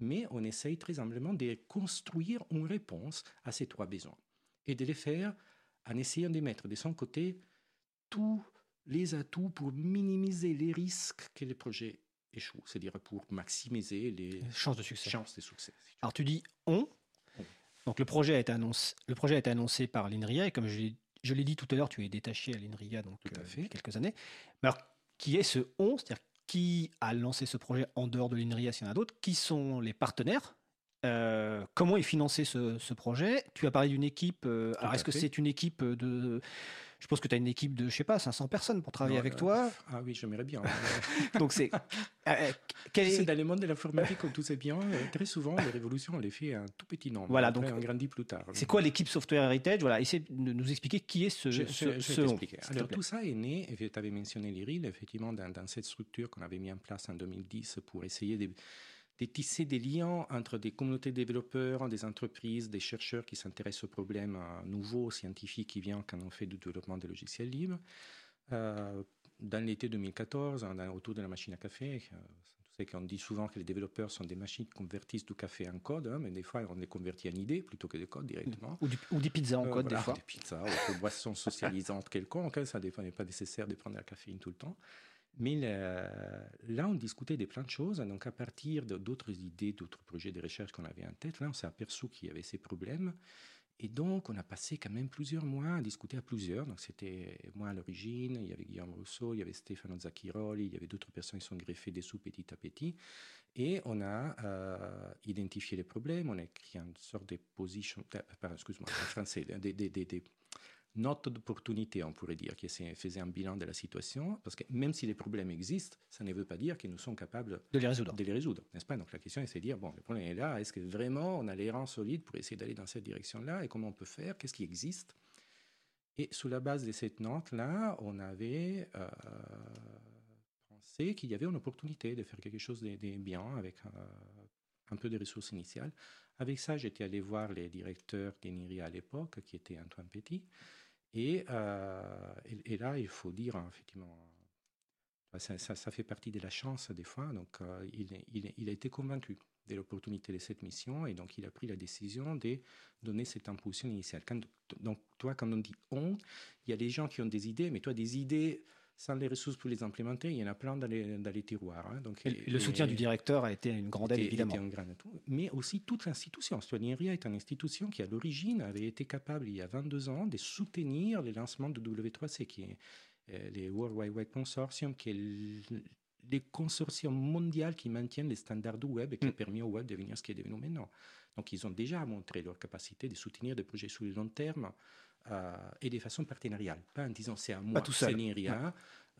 mais on essaye très humblement de construire une réponse à ces trois besoins et de les faire en essayant de mettre de son côté tout les atouts pour minimiser les risques que les projets échouent, c'est-à-dire pour maximiser les chances de succès. Chances de succès Alors tu dis on. Donc le projet a été annoncé, le projet a été annoncé par l'INRIA et comme je, l'ai dit tout à l'heure, tu es détaché à l'INRIA donc euh, depuis quelques années. Mais alors qui est ce on C'est-à-dire qui a lancé ce projet en dehors de l'INRIA s'il y en a d'autres? Qui sont les partenaires? Euh, comment est financé ce, projet? Tu as parlé d'une équipe. Euh, alors, est-ce que c'est une équipe de. Je pense que tu as une équipe de, je sais pas, 500 personnes pour travailler avec toi. Ah oui, j'aimerais bien. *laughs* Donc, c'est. c'est dans le monde de l'informatique, comme tout sait bien, très souvent, les révolutions, on les fait un tout petit nombre. Voilà, donc. On grandit plus tard. C'est quoi l'équipe Software Heritage? Voilà, essaie de nous expliquer qui est ce. Je, ce, Alors, tout ça est né, et tu avais mentionné l'IRIL, effectivement, dans, dans cette structure qu'on avait mis en place en 2010 pour essayer de de tisser des liens entre des communautés de développeurs, des entreprises, des chercheurs qui s'intéressent aux problèmes euh, nouveaux, scientifiques qui viennent quand on fait du développement de logiciels libres. Euh, dans l'été 2014, autour de la machine à café, euh, c'est qu'on dit souvent que les développeurs sont des machines qui convertissent du café en code, hein, mais des fois on les convertit en idées plutôt que des codes directement. Ou, des pizzas en code des fois. Des pizzas ou des boissons socialisantes *laughs* quelconques, hein, ça n'est pas nécessaire de prendre la caféine tout le temps. Mais là, on discutait de plein de choses. Donc, à partir d'autres idées, d'autres projets de recherche qu'on avait en tête, là, on s'est aperçu qu'il y avait ces problèmes. Et donc, on a passé quand même plusieurs mois à discuter à plusieurs. Donc, c'était moi à l'origine, il y avait Guillaume Rousseau, il y avait Stefano Zacchiroli, il y avait d'autres personnes qui sont greffées dessous petit à petit. Et on a euh, identifié les problèmes, on a écrit une sorte de position, euh, excuse-moi, en français, des, note d'opportunité, on pourrait dire, qui faisait un bilan de la situation, parce que même si les problèmes existent, ça ne veut pas dire que nous sommes capables de les résoudre. De les résoudre, n'est-ce pas? Donc la question est de dire, bon, le problème est là, est-ce que vraiment on a les rangs solides pour essayer d'aller dans cette direction-là, et comment on peut faire, qu'est-ce qui existe? Et sous la base de cette note-là, on avait euh, pensé qu'il y avait une opportunité de faire quelque chose de, bien avec euh, un peu de ressources initiales. Avec ça, j'étais allé voir les directeurs d'Eniria à l'époque, qui était Antoine Petit, euh, et, là, il faut dire, hein, effectivement, ça, ça, fait partie de la chance des fois. Donc, euh, il, a été convaincu de l'opportunité de cette mission et donc il a pris la décision de donner cette impulsion initiale. Quand, donc, toi, quand on dit on, il y a des gens qui ont des idées, mais toi, des idées sans les ressources pour les implémenter, il y en a plein dans les, dans les tiroirs. Hein. Donc, le soutien du directeur a été une grande aide, évidemment. un grand mais aussi toute l'institution. Stoigneria est une institution qui, à l'origine, avait été capable, il y a 22 ans, de soutenir le lancement de W3C, qui est euh, le World Wide Web Consortium, qui est le consortium mondial qui maintient les standards du web et qui a mm. permis au web de devenir ce qui est devenu maintenant. Donc, ils ont déjà montré leur capacité de soutenir des projets sur le long terme et de façon partenariale. Pas en disant c'est à moi, c'est rien,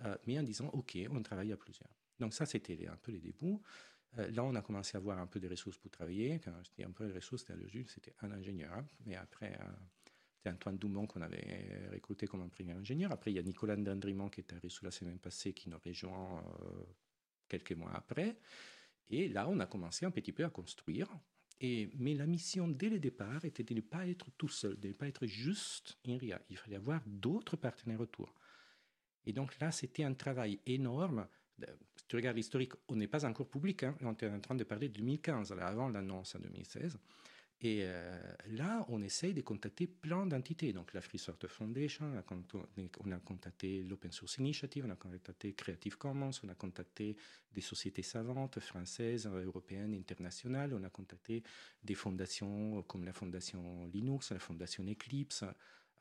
euh, mais en disant OK, on travaille à plusieurs. Donc ça, c'était un peu les débuts. Euh, là, on a commencé à avoir un peu de ressources pour travailler. Quand je dis un peu de ressources, c'était un ingénieur. Hein. Mais après, c'était Antoine Dumont qu'on avait recruté comme un premier ingénieur. Après, il y a Nicolas Dandrimont qui est arrivé sous la semaine passée, qui nous rejoint quelques mois après. Et là, on a commencé un petit peu à construire mais la mission dès le départ était de ne pas être tout seul, de ne pas être juste INRIA. Il fallait avoir d'autres partenaires autour. Et donc là, c'était un travail énorme. Si tu regardes l'historique, on n'est pas encore public. Hein, on est en train de parler de 2015, avant l'annonce en 2016. Et euh, là, on essaye de contacter plein d'entités. Donc, la Free Software Foundation, on a, contacté l'Open Source Initiative, on a contacté Creative Commons, on a contacté des sociétés savantes françaises, européennes, internationales, on a contacté des fondations comme la Fondation Linux, la Fondation Eclipse,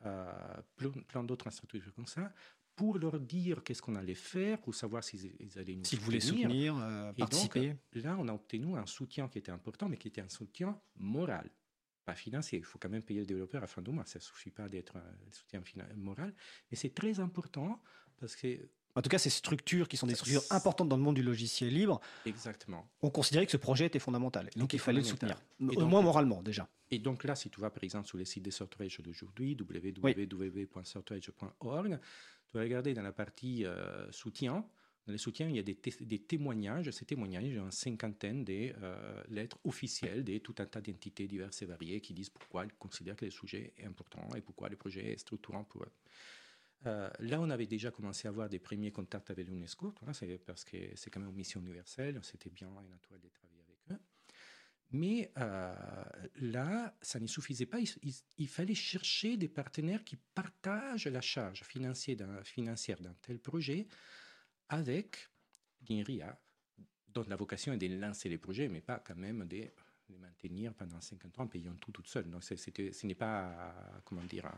euh, plein, d'autres structures comme ça, pour leur dire qu'est-ce qu'on allait faire, pour savoir s'ils allaient nous S'ils voulaient soutenir, euh, participer. là, on a obtenu un soutien qui était important, mais qui était un soutien moral, pas financier. Il faut quand même payer le développeur à fin du mois. Ça ne suffit pas d'être un soutien moral. Mais c'est très important parce que en tout cas, ces structures qui sont des structures importantes dans le monde du logiciel libre, Exactement. ont considéré que ce projet était fondamental. Donc, il fallait le soutenir, au moins moralement déjà. Et donc là, si tu vas par exemple sur les sites des Sortwage d'aujourd'hui, www.sortwage.org, tu vas regarder dans la partie euh, soutien. Dans les soutiens, il y a des, témoignages. Ces témoignages, il y a une cinquantaine de euh, lettres officielles de tout un tas d'entités diverses et variées qui disent pourquoi ils considèrent que le sujet est important et pourquoi le projet est structurant pour eux. Euh, là, on avait déjà commencé à avoir des premiers contacts avec l'UNESCO, parce que c'est quand même une mission universelle, c'était bien naturel de travailler. Mais euh, là, ça ne suffisait pas. Il, fallait chercher des partenaires qui partagent la charge financière d'un tel projet avec l'INRIA, dont la vocation est de lancer les projets, mais pas quand même de les maintenir pendant 50 ans en payant tout toute seule. Donc, ce n'est pas, comment dire,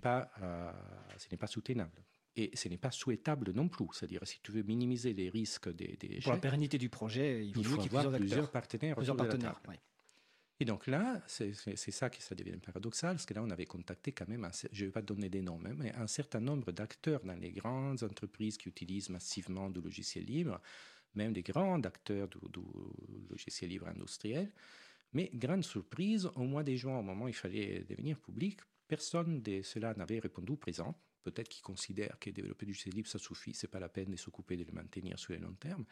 pas, euh, ce n'est pas soutenable. Et ce n'est pas souhaitable non plus. C'est-à-dire, si tu veux minimiser les risques des, des Pour la pérennité du projet, il, il faut avoir plusieurs, partenaires. Plusieurs partenaires Et donc là, c'est ça qui ça devient paradoxal, parce que là, on avait contacté quand même, je ne vais pas donner des noms, mais un certain nombre d'acteurs dans les grandes entreprises qui utilisent massivement du logiciel libre, même des grands acteurs du, du logiciel libre industriel. Mais grande surprise, au mois de juin, au moment où il fallait devenir public, personne de cela n'avait répondu présent. Peut-être qu'ils considèrent que développer du logiciel libre, ça suffit, c'est pas la peine de s'occuper de le maintenir sur le long terme.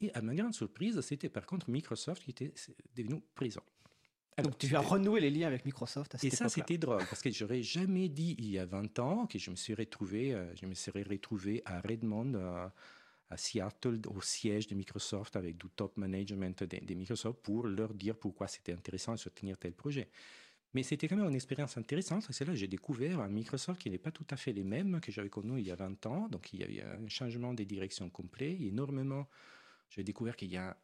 Et à ma grande surprise, c'était par contre Microsoft qui était devenu présent. Donc tu as renoué les liens avec Microsoft à cette Et ça, c'était drôle, parce que j'aurais jamais dit il y a 20 ans que je me serais retrouvé, euh, je me serais retrouvé à Redmond, euh, à Seattle, au siège de Microsoft, avec du top management de, Microsoft, pour leur dire pourquoi c'était intéressant de soutenir tel projet. Mais c'était quand même une expérience intéressante. C'est là que j'ai découvert un Microsoft qui n'est pas tout à fait les mêmes que j'avais connu il y a 20 ans. Donc il y a eu un changement des directions complet. énormément. J'ai découvert qu'il y a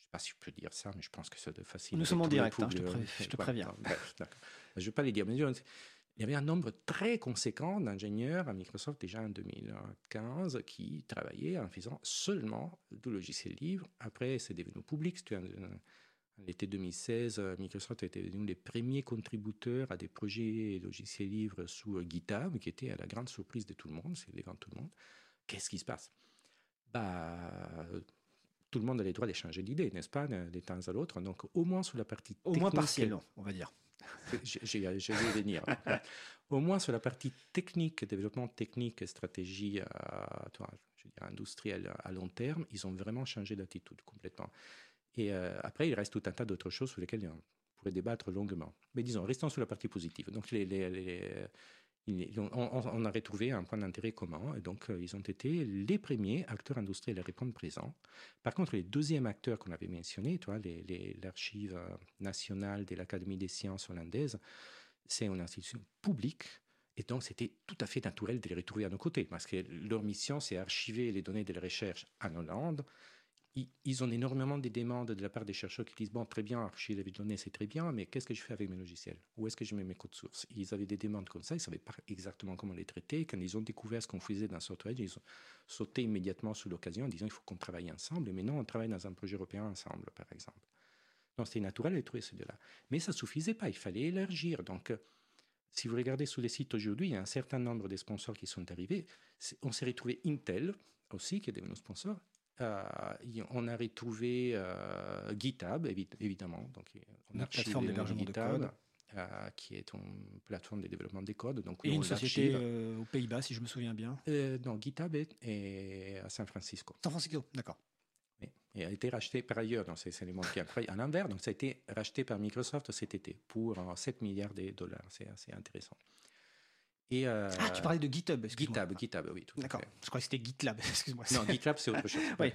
sais pas si je peux dire ça, mais je pense que c'est facile. Nous sommes en direct, hein, je, te préviens. je ne *laughs* vais pas les dire, mais il y avait un nombre très conséquent d'ingénieurs à Microsoft déjà en 2015 qui travaillaient en faisant seulement du logiciel libre. Après, c'est devenu public. L'été 2016, Microsoft était devenu les premiers contributeurs à des projets logiciels libres sous GitHub, qui était à la grande surprise de tout le monde, c'est tout le monde. Qu'est-ce qui se passe? Bah, tout le monde a le droit d'échanger d'idées, n'est-ce pas, de temps à l'autre. Donc, au moins sur la partie technique. Au moins partiellement, on va dire. *laughs* J'ai vais venir. *laughs* au moins sur la partie technique, développement technique et stratégie je industrielle à long terme, ils ont vraiment changé d'attitude complètement. Et euh, après, il reste tout un tas d'autres choses sur lesquelles on pourrait débattre longuement. Mais disons, restons sur la partie positive. Donc, les, on, a retrouvé un point d'intérêt commun et donc euh, ils ont été les premiers acteurs industriels à répondre présent. Par contre, les deuxièmes acteurs qu'on avait mentionnés, l'archive euh, nationale de l'Académie des sciences hollandaise, c'est une institution publique et donc c'était tout à fait naturel de les retrouver à nos côtés parce que leur mission, c'est archiver les données de la recherche en Hollande ils ont énormément de demandes de la part des chercheurs qui disent Bon, très bien, archiver les données, c'est très bien, mais qu'est-ce que je fais avec mes logiciels? Où est-ce que je mets mes codes sources? Ils avaient des demandes comme ça, ils ne savaient pas exactement comment les traiter. Quand ils ont découvert ce qu'on faisait dans SoftWedge, ils ont sauté immédiatement sur l'occasion en disant Il faut qu'on travaille ensemble. Mais non, on travaille dans un projet européen ensemble, par exemple. Donc, c'était naturel de trouver ces deux-là. Mais ça ne suffisait pas, il fallait élargir. Donc, si vous regardez sur les sites aujourd'hui, il y a un certain nombre de sponsors qui sont arrivés. On s'est retrouvé Intel aussi, qui est devenu sponsor, euh, on a retrouvé euh, GitHub, évidemment. Donc, on a plateforme d'hébergement de code. Euh, qui est une plateforme de développement des codes. Donc, Et une société aux Pays-Bas, si je me souviens bien. non, GitHub est, à San Francisco. San Francisco, d'accord. Et a été racheté par ailleurs, donc c'est l'élément qui a à l'envers, donc ça a été racheté par Microsoft cet été pour 7 milliards de dollars. C'est assez intéressant. Euh, ah, tu parlais de GitHub. GitHub, GitHub, oui. D'accord. Je crois que c'était GitLab. *laughs* Excuse-moi. Non, GitLab, c'est autre chose. *laughs* oui.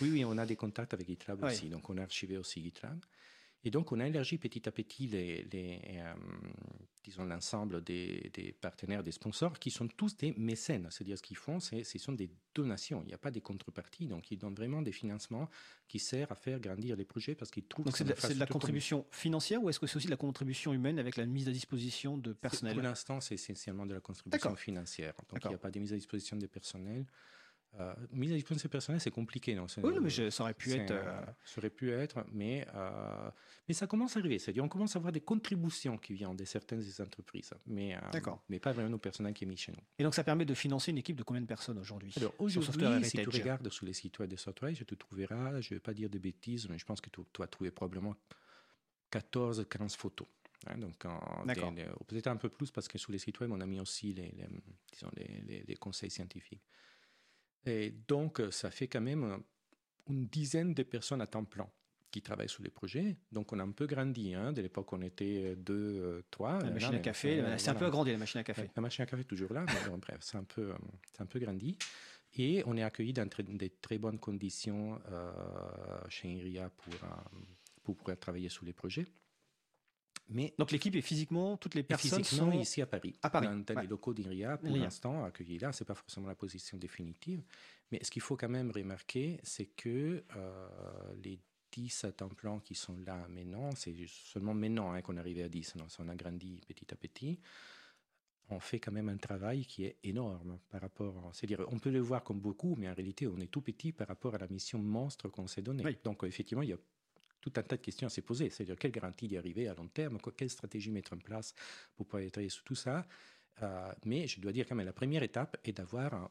oui, oui, on a des contacts avec GitLab aussi. Donc, on a archivé aussi GitLab. Et donc, on a élargi petit à petit les, les euh, disons, l'ensemble des, des, partenaires, des sponsors, qui sont tous des mécènes. C'est-à-dire, ce qu'ils font, c'est, ce sont des donations. Il n'y a pas de contrepartie. Donc, ils donnent vraiment des financements qui servent à faire grandir les projets parce qu'ils trouvent. Donc, c'est de, la contribution financière ou est-ce que c'est aussi de la contribution humaine avec la mise à disposition de personnel Pour l'instant, c'est essentiellement de la contribution financière. Donc, il n'y a pas de mise à disposition de personnel. Euh, mise à disposition personnelle, c'est compliqué. Non oui, mais ça aurait pu être. Euh, ça aurait pu être, mais, euh, mais ça commence à arriver. C'est-à-dire, on commence à avoir des contributions qui viennent de certaines entreprises, mais, mais pas vraiment au personnel qui est mis chez nous. Et donc, ça permet de financer une équipe de combien de personnes aujourd'hui? Alors, aujourd'hui, si tu regardes sur les sites web de Software, je te trouveras, je ne vais pas dire de bêtises, mais je pense que tu, tu vas trouver probablement 14, 15 photos. Hein, donc, peut-être un peu plus parce que sur les sites web, on a mis aussi les, disons, les, les conseils scientifiques. Et donc, ça fait quand même une dizaine de personnes à temps plein qui travaillent sur les projets. Donc, on a un peu grandi. Hein. De l'époque, on était deux, euh, trois. La machine à café, c'est un peu agrandi, la machine à café. La machine à café est toujours là, mais bref, c'est un, peu, un peu grandi. Et on est accueilli dans de très bonnes conditions euh, chez IRIA pour, euh, pour pouvoir travailler sur les projets. Mais Donc l'équipe est physiquement, toutes les personnes sont ici à Paris. À Paris. Dans, les locaux d'IRIA, pour l'instant, accueillis là. Ce n'est pas forcément la position définitive. Mais ce qu'il faut quand même remarquer, c'est que euh, les 10 temps qui sont là maintenant, c'est seulement maintenant hein, qu'on est arrivé à 10. Non, on a grandi petit à petit. on fait quand même un travail qui est énorme par rapport. C'est-à-dire, on peut le voir comme beaucoup, mais en réalité, on est tout petit par rapport à la mission monstre qu'on s'est donnée. Donc, effectivement, il y a tout un tas de questions à se poser. C'est-à-dire, quelle garantie d'y arriver à long terme? Quelle stratégie mettre en place pour pouvoir travailler sur tout ça? Euh, Mais je dois dire quand même, la première étape est d'avoir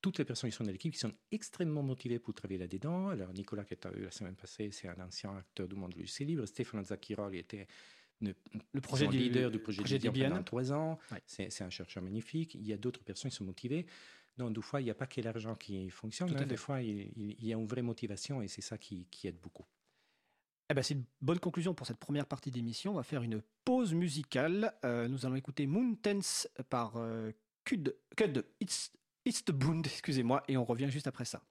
toutes les personnes qui sont dans l'équipe qui sont extrêmement motivées pour travailler là-dedans. Alors, Nicolas, qui est eu la semaine passée, c'est un ancien acteur du monde du libre. Stéphane Zakkirol était le projet du, leader du projet, projet pendant trois ans. C'est un chercheur magnifique. Il y a d'autres personnes qui sont motivées. Donc, des fois, il n'y a pas que l'argent qui fonctionne. Hein. Des fois, il, y a une vraie motivation et c'est ça qui, aide beaucoup. Eh ben, c'est une bonne conclusion pour cette première partie d'émission. On va faire une pause musicale. Euh, nous allons écouter Moon Tense par euh, Kud, It's, It's the Bund, excusez-moi, et on revient juste après ça.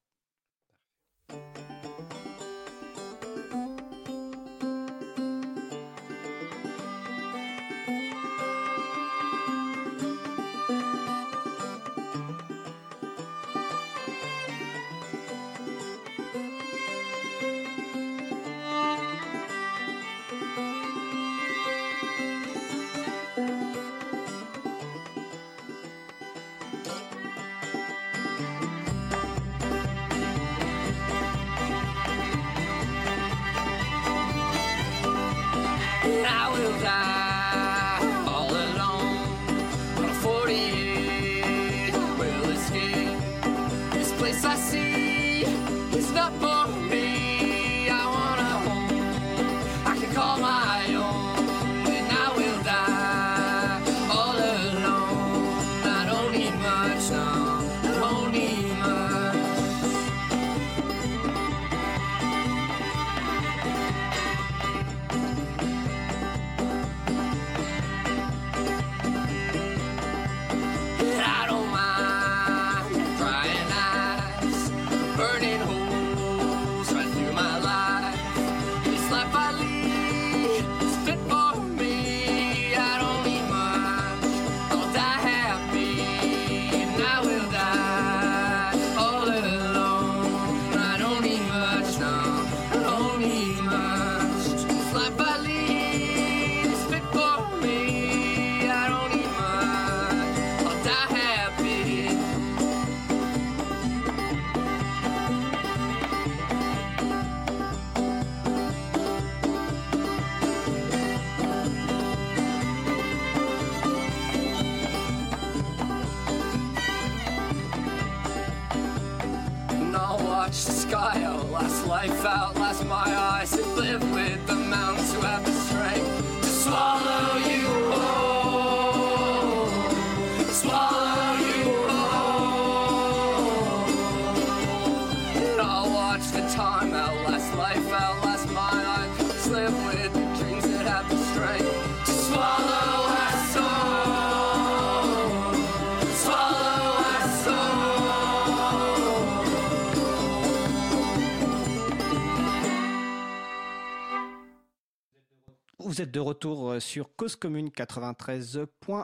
Vous êtes de retour euh, sur Cause Commune 93.1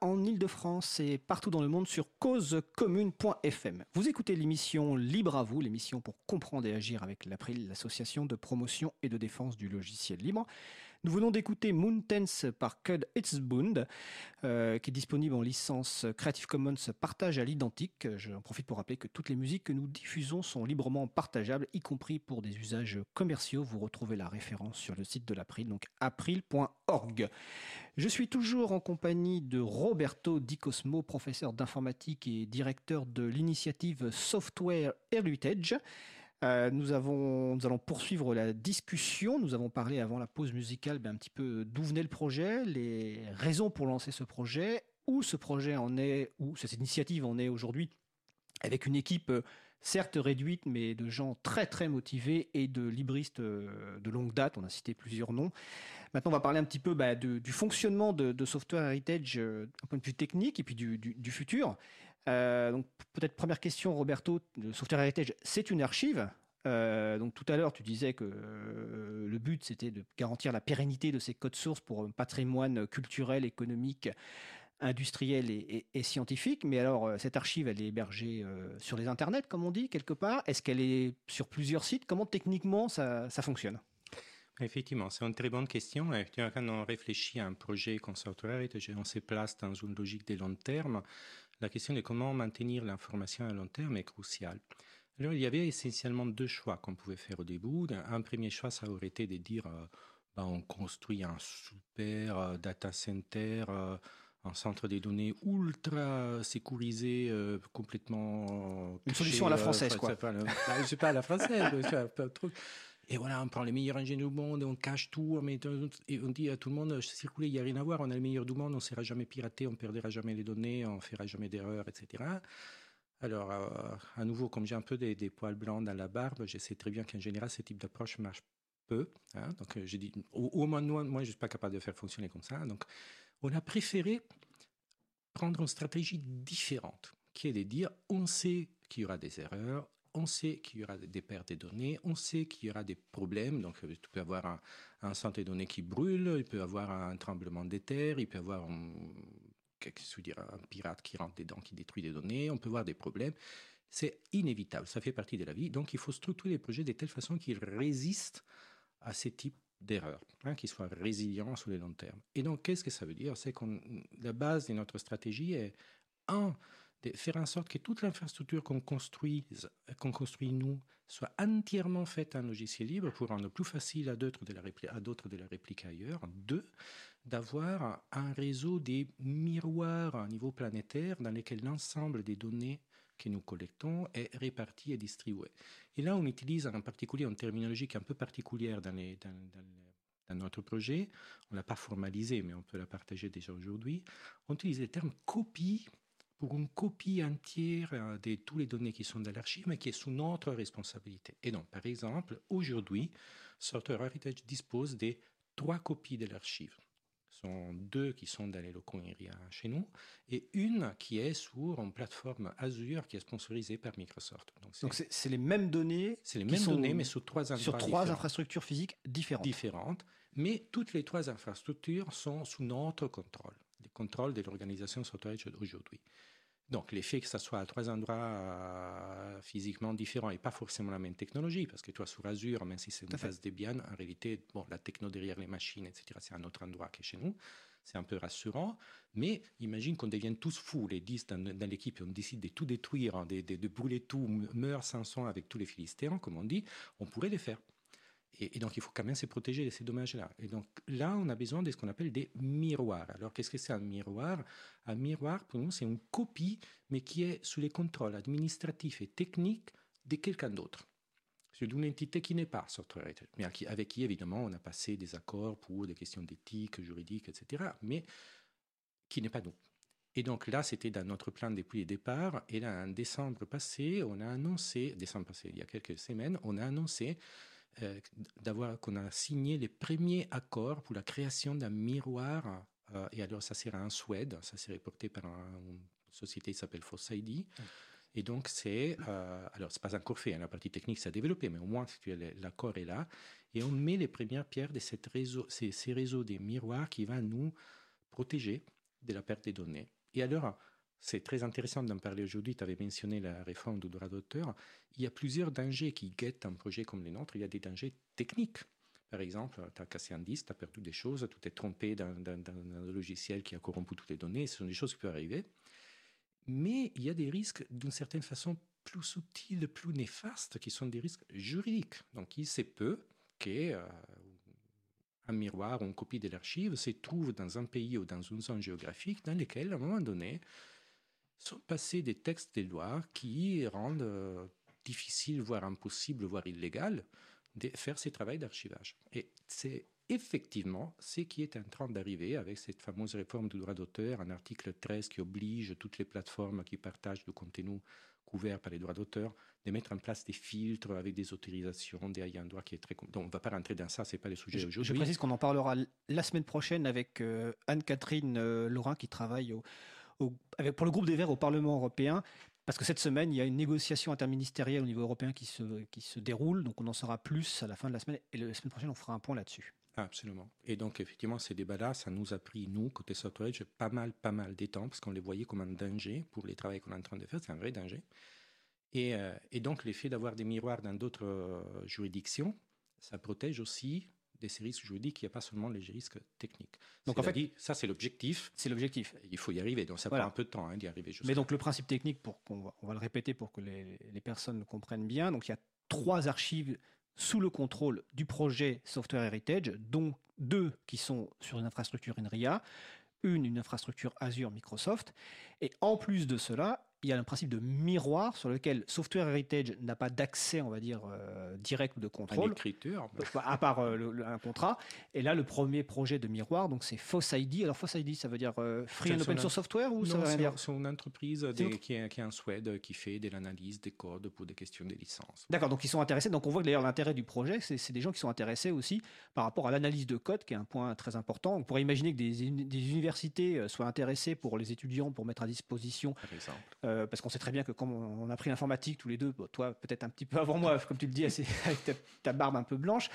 en Ile-de-France et partout dans le monde sur causecommune.fm. Vous écoutez l'émission Libre à vous, l'émission pour comprendre et agir avec l'April, l'association de promotion et de défense du logiciel libre. Nous venons d'écouter Moontense par Cud Itzbund, euh, qui est disponible en licence Creative Commons partage à l'identique. J'en profite pour rappeler que toutes les musiques que nous diffusons sont librement partageables, y compris pour des usages commerciaux. Vous retrouvez la référence sur le site de l'April, donc april.org. Je suis toujours en compagnie de Roberto Di Cosmo, professeur d'informatique et directeur de l'initiative Software Heritage. Euh, nous, allons poursuivre la discussion. Nous avons parlé avant la pause musicale ben, un petit peu d'où venait le projet, les raisons pour lancer ce projet, où ce projet en est, où cette initiative en est aujourd'hui, avec une équipe euh, certes réduite, mais de gens très très motivés et de libristes euh, de longue date. On a cité plusieurs noms. Maintenant, on va parler un petit peu bah, du fonctionnement de, Software Heritage d'un point de vue technique et puis du futur. Euh, donc peut-être première question, Roberto, le Software Heritage, c'est une archive. Euh, donc tout à l'heure, tu disais que euh, le but c'était de garantir la pérennité de ces codes sources pour un patrimoine culturel, économique, industriel et, scientifique. Mais alors, cette archive, elle est hébergée sur les internets, comme on dit, quelque part. Est-ce qu'elle est sur plusieurs sites? Comment techniquement ça, fonctionne? Effectivement, c'est une très bonne question. Quand on réfléchit à un projet comme on se place dans une logique de long terme. La question de comment maintenir l'information à long terme est cruciale. Alors, il y avait essentiellement deux choix qu'on pouvait faire au début. Un premier choix, ça aurait été de dire euh, ben, on construit un super euh, data center, euh, un centre de données ultra sécurisé, complètement. Une solution à la française, quoi. Je ne sais pas à la française, Et voilà, on prend les meilleurs ingénieurs du monde, on cache tout, et on dit à tout le monde, circuler, il n'y a rien à voir, on a les meilleurs du monde, on ne sera jamais piraté, on ne perdra jamais les données, on ne fera jamais d'erreurs, etc. Alors, euh, à nouveau, comme j'ai un peu des, poils blancs dans la barbe, je sais très bien qu'en général, ce type d'approche marche peu. Hein. donc, euh, j'ai dit, au, moins, moi, moi je ne suis pas capable de faire fonctionner comme ça. Donc, on a préféré prendre une stratégie différente, qui est de dire, on sait qu'il y aura des erreurs, on sait qu'il y aura des pertes de données, on sait qu'il y aura des problèmes. Donc, euh, tu peux avoir un, centre de données qui brûle, il peut avoir un tremblement de terre, il peut avoir un, dire, un pirate qui rentre dedans, qui détruit des données, on peut voir des problèmes. C'est inévitable, ça fait partie de la vie. Donc il faut structurer les projets de telle façon qu'ils résistent à ces types d'erreurs, hein, qu'ils soient résilients sur le long terme. Et donc qu'est-ce que ça veut dire? C'est que la base de notre stratégie est, un, de faire en sorte que toute l'infrastructure qu'on construit, qu'on construit nous, soit entièrement faite en logiciel libre pour rendre plus facile à d'autres de la, à d'autres de la répliquer ailleurs. Deux, d'avoir un réseau des miroirs à niveau planétaire dans lesquels l'ensemble des données que nous collectons est réparti et distribué. Et là, on utilise en particulier une terminologie qui est un peu particulière dans, dans, notre projet. On ne l'a pas formalisé, mais on peut la partager déjà aujourd'hui. On utilise le terme copie pour une copie entière euh, de toutes les données qui sont dans l'archive, mais qui est sous notre responsabilité. Et donc, par exemple, aujourd'hui, Software Heritage dispose des trois copies de l'archive sont deux qui sont dans les locaux IRIA chez nous et une qui est sur une plateforme Azure qui est sponsorisée par Microsoft. Donc c'est les mêmes données. C'est les mêmes données, mais sur trois sur trois infrastructures physiques différentes. Différentes, mais toutes les trois infrastructures sont sous notre contrôle, le contrôle de l'organisation Software aujourd'hui. Donc, l'effet que ça soit à trois endroits euh, physiquement différents et pas forcément la même technologie, parce que toi, sur Azure, même si c'est une base Debian, en réalité, bon, la techno derrière les machines, etc., c'est un autre endroit que chez nous. C'est un peu rassurant, mais imagine qu'on devienne tous fous, les 10 dans, l'équipe, et on décide de tout détruire, hein, de, de, brûler tout, meurt sans son avec tous les Philistins, comme on dit, on pourrait les faire. Et, donc, il faut quand même se protéger de ces dommages-là. Et donc, là, on a besoin de ce qu'on appelle des miroirs. Alors, qu'est-ce que c'est un miroir? Un miroir, pour nous, c'est une copie, mais qui est sous les contrôles administratifs et techniques de quelqu'un d'autre. C'est d'une entité qui n'est pas software mais avec qui, évidemment, on a passé des accords pour des questions d'éthique, juridique, etc., mais qui n'est pas nous. Et donc là, c'était dans notre plan depuis le départ. Et là, en décembre passé, on a annoncé, décembre passé, il y a quelques semaines, on a annoncé euh, d'avoir qu'on a signé les premiers accords pour la création d'un miroir. Euh, et alors, ça sera en Suède, ça serait porté par une société qui s'appelle FOSS-ID. Et donc, c'est. Euh, alors, c'est pas encore fait, hein, la partie technique s'est développée, mais au moins, l'accord est là. Et on met les premières pierres de cette réseau, ces, ces réseaux des miroirs qui va nous protéger de la perte des données. Et alors, c'est très intéressant d'en parler aujourd'hui. Tu avais mentionné la réforme du droit d'auteur. Il y a plusieurs dangers qui guettent un projet comme les nôtres. Il y a des dangers techniques. Par exemple, tu as cassé un disque, tu as perdu des choses, tu t'es trompé dans, un logiciel qui a corrompu toutes les données. Ce sont des choses qui peuvent arriver. Mais il y a des risques d'une certaine façon plus subtils, plus néfastes, qui sont des risques juridiques. Donc il se peut qu'un euh, miroir ou une copie de l'archive se trouve dans un pays ou dans une zone géographique dans lequel, à un moment donné, sont passés des textes des lois qui rendent euh, difficile, voire impossible, voire illégal, de faire ces travaux d'archivage. Et c'est effectivement ce qui est en train d'arriver avec cette fameuse réforme du droit d'auteur, un article 13 qui oblige toutes les plateformes qui partagent du contenu couvert par les droits d'auteur de mettre en place des filtres avec des autorisations, des ayants droit qui est très... Donc on ne va pas rentrer dans ça, ce n'est pas le sujet aujourd'hui. Je précise qu'on en parlera la semaine prochaine avec euh, Anne-Catherine euh, Laurent qui travaille au, pour le groupe des Verts au Parlement européen, parce que cette semaine, il y a une négociation interministérielle au niveau européen qui se, déroule, donc on en saura plus à la fin de la semaine, et la semaine prochaine, on fera un point là-dessus. Absolument. Et donc, effectivement, ces débats-là, ça nous a pris, nous, côté software, pas mal, pas mal de temps, parce qu'on les voyait comme un danger pour les travaux qu'on est en train de faire, c'est un vrai danger. Et, euh, donc, l'effet d'avoir des miroirs dans d'autres euh, juridictions, ça protège aussi des risques juridiques, il n'y a pas seulement les risques techniques. Donc en fait, dit, ça c'est l'objectif. C'est l'objectif. Il faut y arriver, donc ça prend un peu de temps hein, d'y arriver. Mais donc le principe technique, pour qu'on va, on va le répéter pour que les, les personnes le comprennent bien, donc il y a trois archives sous le contrôle du projet Software Heritage, dont deux qui sont sur une infrastructure INRIA, une, une infrastructure Azure Microsoft. Et en plus de cela, il y a un principe de miroir sur lequel Software Heritage n'a pas d'accès, on va dire, euh, direct de contrôle. L'écriture. À part euh, un contrat. Et là, le premier projet de miroir, donc c'est FOSS-ID. Alors FOSS-ID, ça veut dire euh, Free and Open Source Software ou ça veut rien dire C'est une entreprise qui, est, qui est en Suède qui fait de l'analyse des codes pour des questions de licence. D'accord, donc ils sont intéressés. Donc on voit d'ailleurs l'intérêt du projet, c'est des gens qui sont intéressés aussi par rapport à l'analyse de code, qui est un point très important. On pourrait imaginer que des, des universités soient intéressées pour les étudiants pour mettre à disposition. Par exemple. Parce qu'on sait très bien que quand on a pris l'informatique tous les deux, toi peut-être un petit peu avant moi, comme tu le dis, *laughs* avec ta, barbe un peu blanche,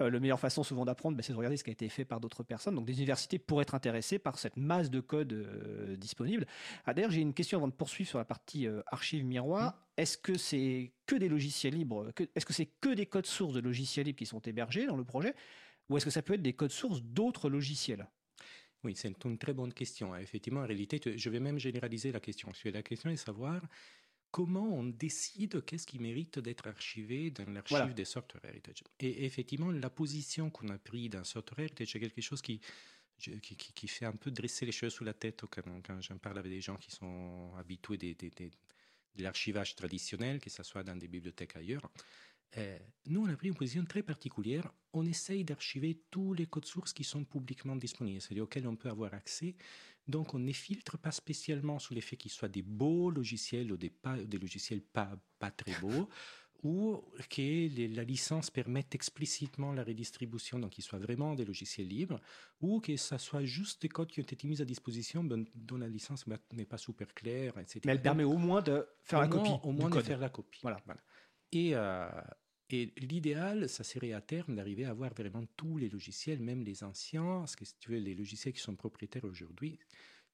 euh, la meilleure façon souvent d'apprendre, ben, c'est de regarder ce qui a été fait par d'autres personnes. Donc des universités pourraient être intéressées par cette masse de code euh, disponible. Ah, D'ailleurs, j'ai une question avant de poursuivre sur la partie euh, archive miroir. Est-ce que c'est que des logiciels libres Est-ce que c'est que des codes sources de logiciels libres qui sont hébergés dans le projet Ou est-ce que ça peut être des codes sources d'autres logiciels? Oui, c'est une très bonne question. Effectivement, en réalité, je vais même généraliser la question. La question est de savoir comment on décide qu'est-ce qui mérite d'être archivé dans l'archive des Software Heritage. Et effectivement, la position qu'on a prise dans Software Heritage est quelque chose qui, qui, qui, fait un peu dresser les cheveux sous la tête quand, quand j'en parle avec des gens qui sont habitués de l'archivage traditionnel, que ce soit dans des bibliothèques ailleurs. Euh, nous, on a pris une position très particulière. On essaye d'archiver tous les codes sources qui sont publiquement disponibles, c'est-à-dire auxquels on peut avoir accès. Donc, on ne filtre pas spécialement sous l'effet qu'ils soient des beaux logiciels ou des, pas, des logiciels pas, pas très beaux, *laughs* ou que la licence permette explicitement la redistribution, donc qu'ils soient vraiment des logiciels libres, ou que ce soit juste des codes qui ont été mis à disposition ben, dont la licence n'est pas super claire, etc. Mais elle permet au moins de faire la copie. Au moins de faire la copie. Voilà. voilà. Et, euh, et l'idéal, ça serait à terme d'arriver à avoir vraiment tous les logiciels, même les anciens, parce que si tu veux, les logiciels qui sont propriétaires aujourd'hui,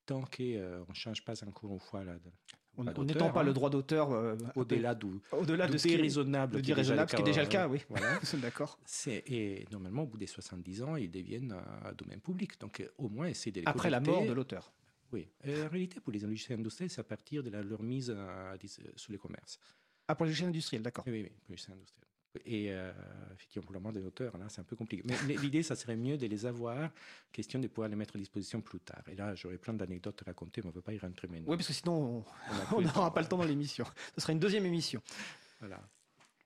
tant qu'on euh, ne change pas encore une fois là. On n'étend pas le hein. droit d'auteur euh, au-delà au-delà de ce qui est raisonnable, qui est déjà, ce qui est déjà le cas, oui. Voilà. *laughs* D'accord. Et normalement, au bout des 70 ans, ils deviennent un domaine public. Donc, au moins, essayer de les Après la mort de l'auteur. Oui. en réalité, pour les logiciels industriels, c'est à partir de leur mise sous les commerces. Ah, pour les logiciels industriels, d'accord. Oui, oui, pour les logiciels industriels. Et euh, effectivement, pour le moment des auteurs, là, c'est un peu compliqué. Mais l'idée, ça serait mieux de les avoir, question de pouvoir les mettre à disposition plus tard. Et là, j'aurais plein d'anecdotes à raconter, mais on ne veut pas y rentrer maintenant. Oui, parce que sinon, on *laughs* n'aura pas le temps dans l'émission. Ce sera une deuxième émission. Voilà.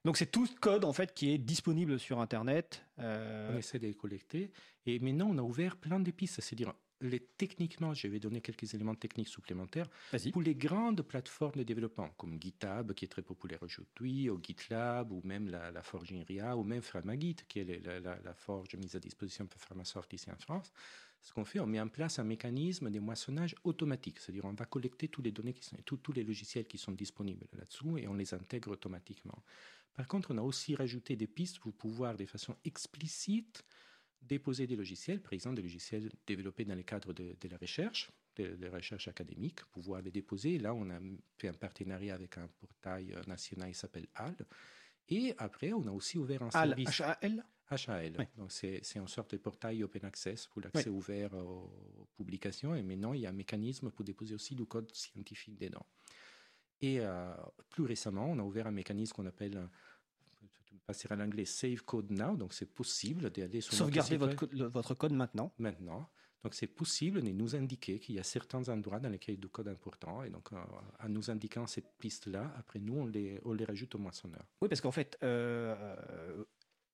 Donc c'est tout ce code en fait qui est disponible sur Internet. Euh, on essaie de les collecter. Et maintenant, on a ouvert plein de pistes. C'est-à-dire, les, techniquement, je vais donner quelques éléments techniques supplémentaires. Pour les grandes plateformes de développement, comme GitHub, qui est très populaire aujourd'hui, ou GitLab, ou même la, Forge INRIA, ou même Framagit, qui est la, Forge mise à disposition par Framasoft ici en France, ce qu'on fait, on met en place un mécanisme de moissonnage automatique. C'est-à-dire, on va collecter toutes les données, qui sont, tous les logiciels qui sont disponibles là-dessous, et on les intègre automatiquement. Par contre, on a aussi rajouté des pistes pour pouvoir, de façon explicite, déposer des logiciels, par exemple des logiciels développés dans le cadre de, la recherche, de, la recherche académique, pouvoir les déposer. Là, on a fait un partenariat avec un portail national qui s'appelle HAL. Et après, on a aussi ouvert un service. HAL HAL. Donc, c'est une sorte de portail open access pour l'accès ouvert aux publications. Et maintenant, il y a un mécanisme pour déposer aussi du code scientifique dedans. Et euh, plus récemment, on a ouvert un mécanisme qu'on appelle passer à l'anglais Save Code Now, donc c'est possible d'aller sur Sauvegarder votre, votre code maintenant. Maintenant. Donc c'est possible de nous indiquer qu'il y a certains endroits dans lesquels il y a du code important. Et donc euh, en nous indiquant cette piste-là, après nous, on les, on les rajoute au moissonneur. Oui, parce qu'en fait, euh, euh,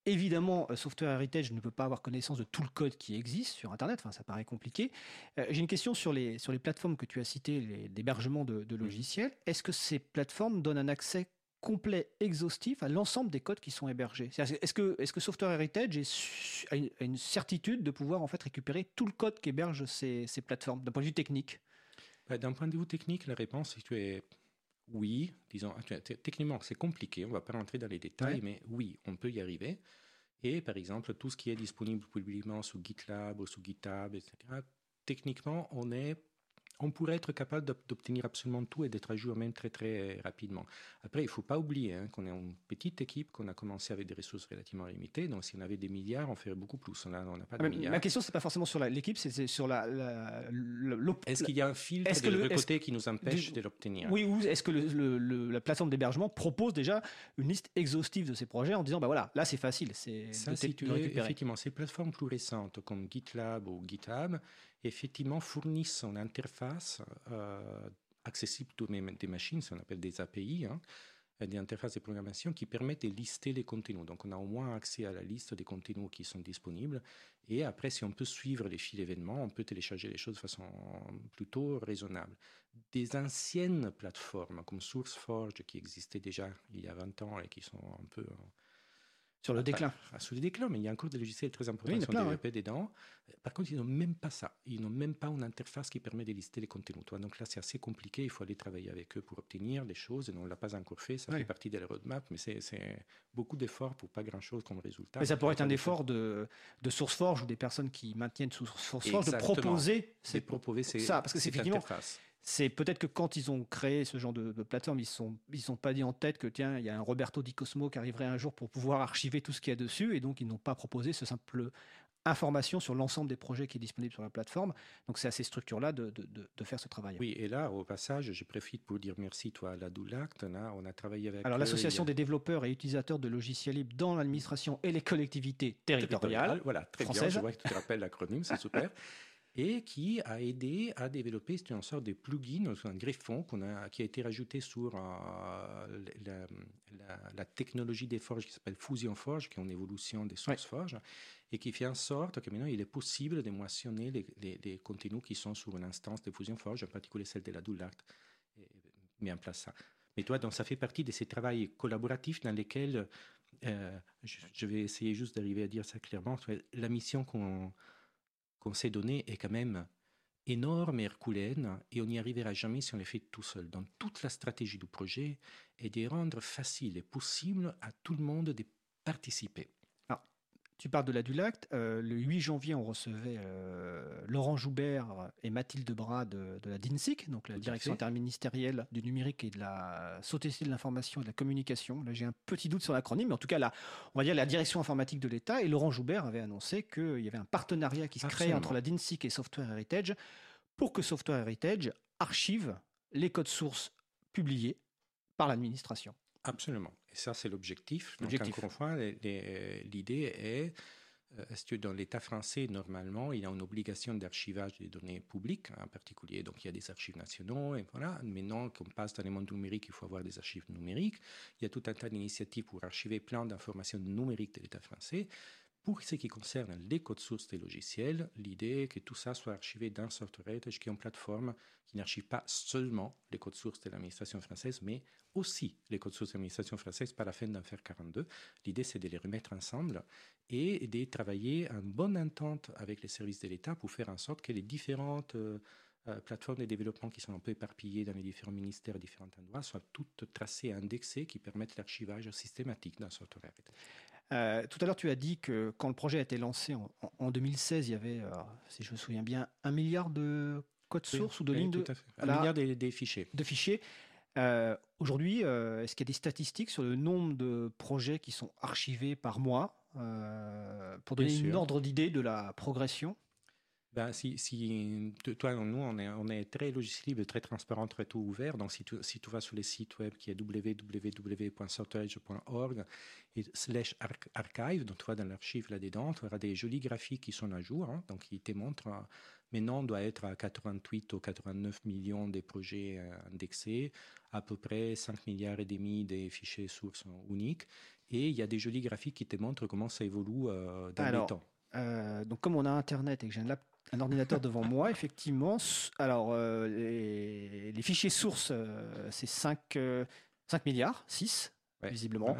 Évidemment, Software Heritage ne peut pas avoir connaissance de tout le code qui existe sur Internet, enfin, ça paraît compliqué. J'ai une question sur les, sur les plateformes que tu as citées, l'hébergement de, de logiciels. Est-ce que ces plateformes donnent un accès complet, exhaustif à l'ensemble des codes qui sont hébergés. Est-ce que, est que Software Heritage a une, certitude de pouvoir en fait récupérer tout le code qu'hébergent ces, ces plateformes d'un point de vue technique? Bah, D'un point de vue technique, la réponse est oui. Disons, techniquement, c'est compliqué, on ne va pas rentrer dans les détails, mais oui, on peut y arriver. Et par exemple, tout ce qui est disponible publiquement sous GitLab ou sous GitHub, etc., techniquement, on est on pourrait être capable d'obtenir absolument tout et d'être à jour même très très rapidement. Après, il ne faut pas oublier hein, qu'on est une petite équipe, qu'on a commencé avec des ressources relativement limitées. Donc, si on avait des milliards, on ferait beaucoup plus. On n'a pas de milliards. Ma question, c'est pas forcément sur l'équipe, c'est sur la. est-ce qu'il y a un filtre de côté qui nous empêche de l'obtenir? Oui, ou est-ce que la plateforme d'hébergement propose déjà une liste exhaustive de ces projets en disant, bah voilà, là c'est facile, c'est ça, si tu effectivement, ces plateformes plus récentes comme GitLab ou GitHub, effectivement fournissent une interface euh, accessible pour des machines, ce qu'on appelle des API, hein, des interfaces de programmation qui permettent de lister les contenus. Donc on a au moins accès à la liste des contenus qui sont disponibles. Et après, si on peut suivre les fils d'événements, on peut télécharger les choses de façon plutôt raisonnable. Des anciennes plateformes comme SourceForge qui existaient déjà il y a 20 ans et qui sont un peu sur le déclin. sur le déclin, mais il y a encore des logiciels très importants qui sont développés dedans. Par contre, ils n'ont même pas ça. Ils n'ont même pas une interface qui permet de lister les contenus. Donc là, c'est assez compliqué. Il faut aller travailler avec eux pour obtenir des choses. Et on ne l'a pas encore fait. Ça fait partie de la roadmap, mais c'est beaucoup d'efforts pour pas grand-chose comme résultat. Mais ça pourrait être un effort de, de SourceForge ou des personnes qui maintiennent SourceForge de proposer, c'est proposer ça. Parce que c'est effectivement. Interface c'est peut-être que quand ils ont créé ce genre de, plateforme, ils ne sont, ils sont pas dit en tête que tiens, il y a un Roberto Di Cosmo qui arriverait un jour pour pouvoir archiver tout ce qu'il y a dessus, et donc ils n'ont pas proposé ce simple information sur l'ensemble des projets qui est disponible sur la plateforme. Donc c'est à ces structures-là de, de, faire ce travail. Oui, et là, au passage, je profite pour dire merci toi à la Doulact. On a travaillé avec... Alors l'association des développeurs et utilisateurs de logiciels libres dans l'administration et les collectivités territoriales. Voilà, très bien, je vois que tu te rappelles l'acronyme, c'est super. *laughs* et qui a aidé à développer une sorte de plugin, un greffon a, qui a été rajouté sur euh, la, technologie des forges qui s'appelle Fusion Forge, qui est une évolution des sources forges, et qui fait en sorte que maintenant il est possible de moissonner les, contenus qui sont sur une instance de Fusion Forge, en particulier celle de la Doulart, mis en place ça. Mais toi, donc, ça fait partie de ces travaux collaboratifs dans lesquels, euh, je, vais essayer juste d'arriver à dire ça clairement, la mission qu'on qu'on s'est donné est quand même énorme et herculéenne et on n'y arrivera jamais si on les fait tout seul. Donc toute la stratégie du projet est de rendre facile et possible à tout le monde de participer. Tu parles de la Dulact. Euh, le 8 janvier, on recevait euh, Laurent Joubert et Mathilde Bras de, la DINSIC, donc la direction interministérielle du numérique et de la société de l'information et de la communication. Là, j'ai un petit doute sur l'acronyme, mais en tout cas, là, on va dire la direction informatique de l'État. Et Laurent Joubert avait annoncé qu'il y avait un partenariat qui se créait entre la DINSIC et Software Heritage pour que Software Heritage archive les codes sources publiés par l'administration. Absolument. Et ça, c'est l'objectif. Donc, encore une fois, l'idée est euh, est-ce que dans l'État français, normalement, il y a une obligation d'archivage des données publiques, en particulier, donc il y a des archives nationaux, et voilà. Maintenant qu'on passe dans le monde numérique, il faut avoir des archives numériques. Il y a tout un tas d'initiatives pour archiver plein d'informations numériques de l'État français. Pour ce qui concerne les codes sources des logiciels, l'idée est que tout ça soit archivé dans Software qui est une plateforme qui n'archive pas seulement les codes sources de l'administration française, mais aussi les codes sources de l'administration française par la fin d'en faire 42. L'idée, c'est de les remettre ensemble et de travailler en bonne entente avec les services de l'État pour faire en sorte que les différentes euh, euh, plateformes de développement qui sont un peu éparpillées dans les différents ministères et différents endroits soient toutes tracées et indexées qui permettent l'archivage systématique dans Software euh, tout à l'heure, tu as dit que quand le projet a été lancé en, 2016, il y avait, si je me souviens bien, un milliard de codes sources ou de lignes de. Un milliard des, fichiers. De fichiers. Euh, aujourd'hui, euh, est-ce qu'il y a des statistiques sur le nombre de projets qui sont archivés par mois pour donner une ordre d'idée de la progression? Ben, si, si, toi, nous, on est, on est très logiciel libre, très transparent, très tout ouvert. Donc, si tu, si tu vas sur le site web qui est www.sortage.org et slash archive, donc tu vas dans l'archive là-dedans, tu auras des jolis graphiques qui sont à jour. Hein, donc, ils te montrent, euh, maintenant, on doit être à 88 ou 89 millions de projets euh, indexés, à peu près 5 milliards et demi de fichiers sources uniques. Et il y a des jolis graphiques qui te montrent comment ça évolue euh, dans le temps. donc, comme on a Internet et que j'ai un laptop un ordinateur devant moi, effectivement. Alors, euh, les, fichiers sources, euh, c'est 5, 5, euh, milliards, 6, visiblement.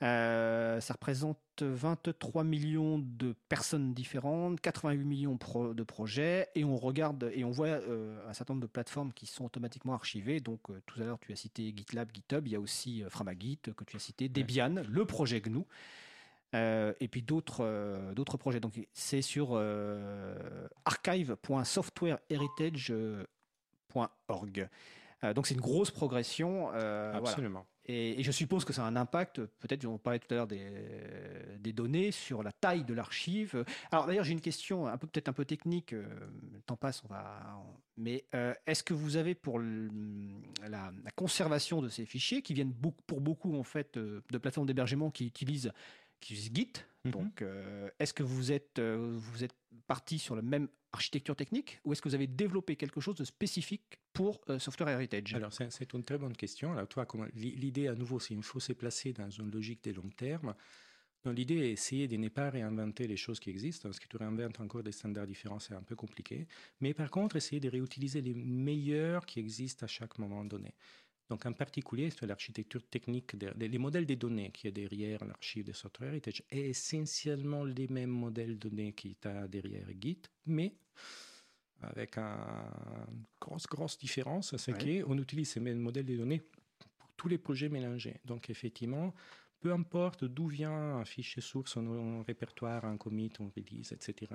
ça représente 23 millions de personnes différentes, 88 millions de projets, et on regarde et on voit un certain nombre de plateformes qui sont automatiquement archivées. Donc, tout à l'heure, tu as cité GitLab, GitHub, il y a aussi Framagit que tu as cité, Debian, le projet GNU. Euh, et puis d'autres euh, d'autres projets. Donc c'est sur euh, archive.softwareheritage.org. .org. Donc c'est une grosse progression. Absolument. Et, je suppose que ça a un impact, peut-être, on parlait tout à l'heure des, des, données, sur la taille de l'archive. Alors d'ailleurs, j'ai une question un peu peut-être un peu technique, le temps passe, on va... Mais est-ce que vous avez pour la, conservation de ces fichiers, qui viennent beaucoup, pour beaucoup en fait de plateformes d'hébergement qui utilisent, qui utilisent Git, Mhm. Donc, euh, est-ce que vous êtes, euh, vous êtes parti sur la même architecture technique ou est-ce que vous avez développé quelque chose de spécifique pour euh, Software Heritage? Alors, c'est une très bonne question. Alors, toi, l'idée à nouveau, c'est qu'il faut se placer dans une logique de long terme. L'idée est d'essayer de ne pas réinventer les choses qui existent, parce que tu réinventes encore des standards différents, c'est un peu compliqué. Mais par contre, essayer de réutiliser les meilleurs qui existent à chaque moment donné. Donc en particulier, c'est l'architecture technique, les modèles de données qui est derrière l'archive de Software Heritage est essentiellement les mêmes modèles de données qui sont derrière Git, mais avec une grosse, grosse différence, c'est qu'on utilise ces mêmes modèles de données pour tous les projets mélangés. Donc effectivement, peu importe d'où vient un fichier source, un, répertoire, un commit, un release, etc.,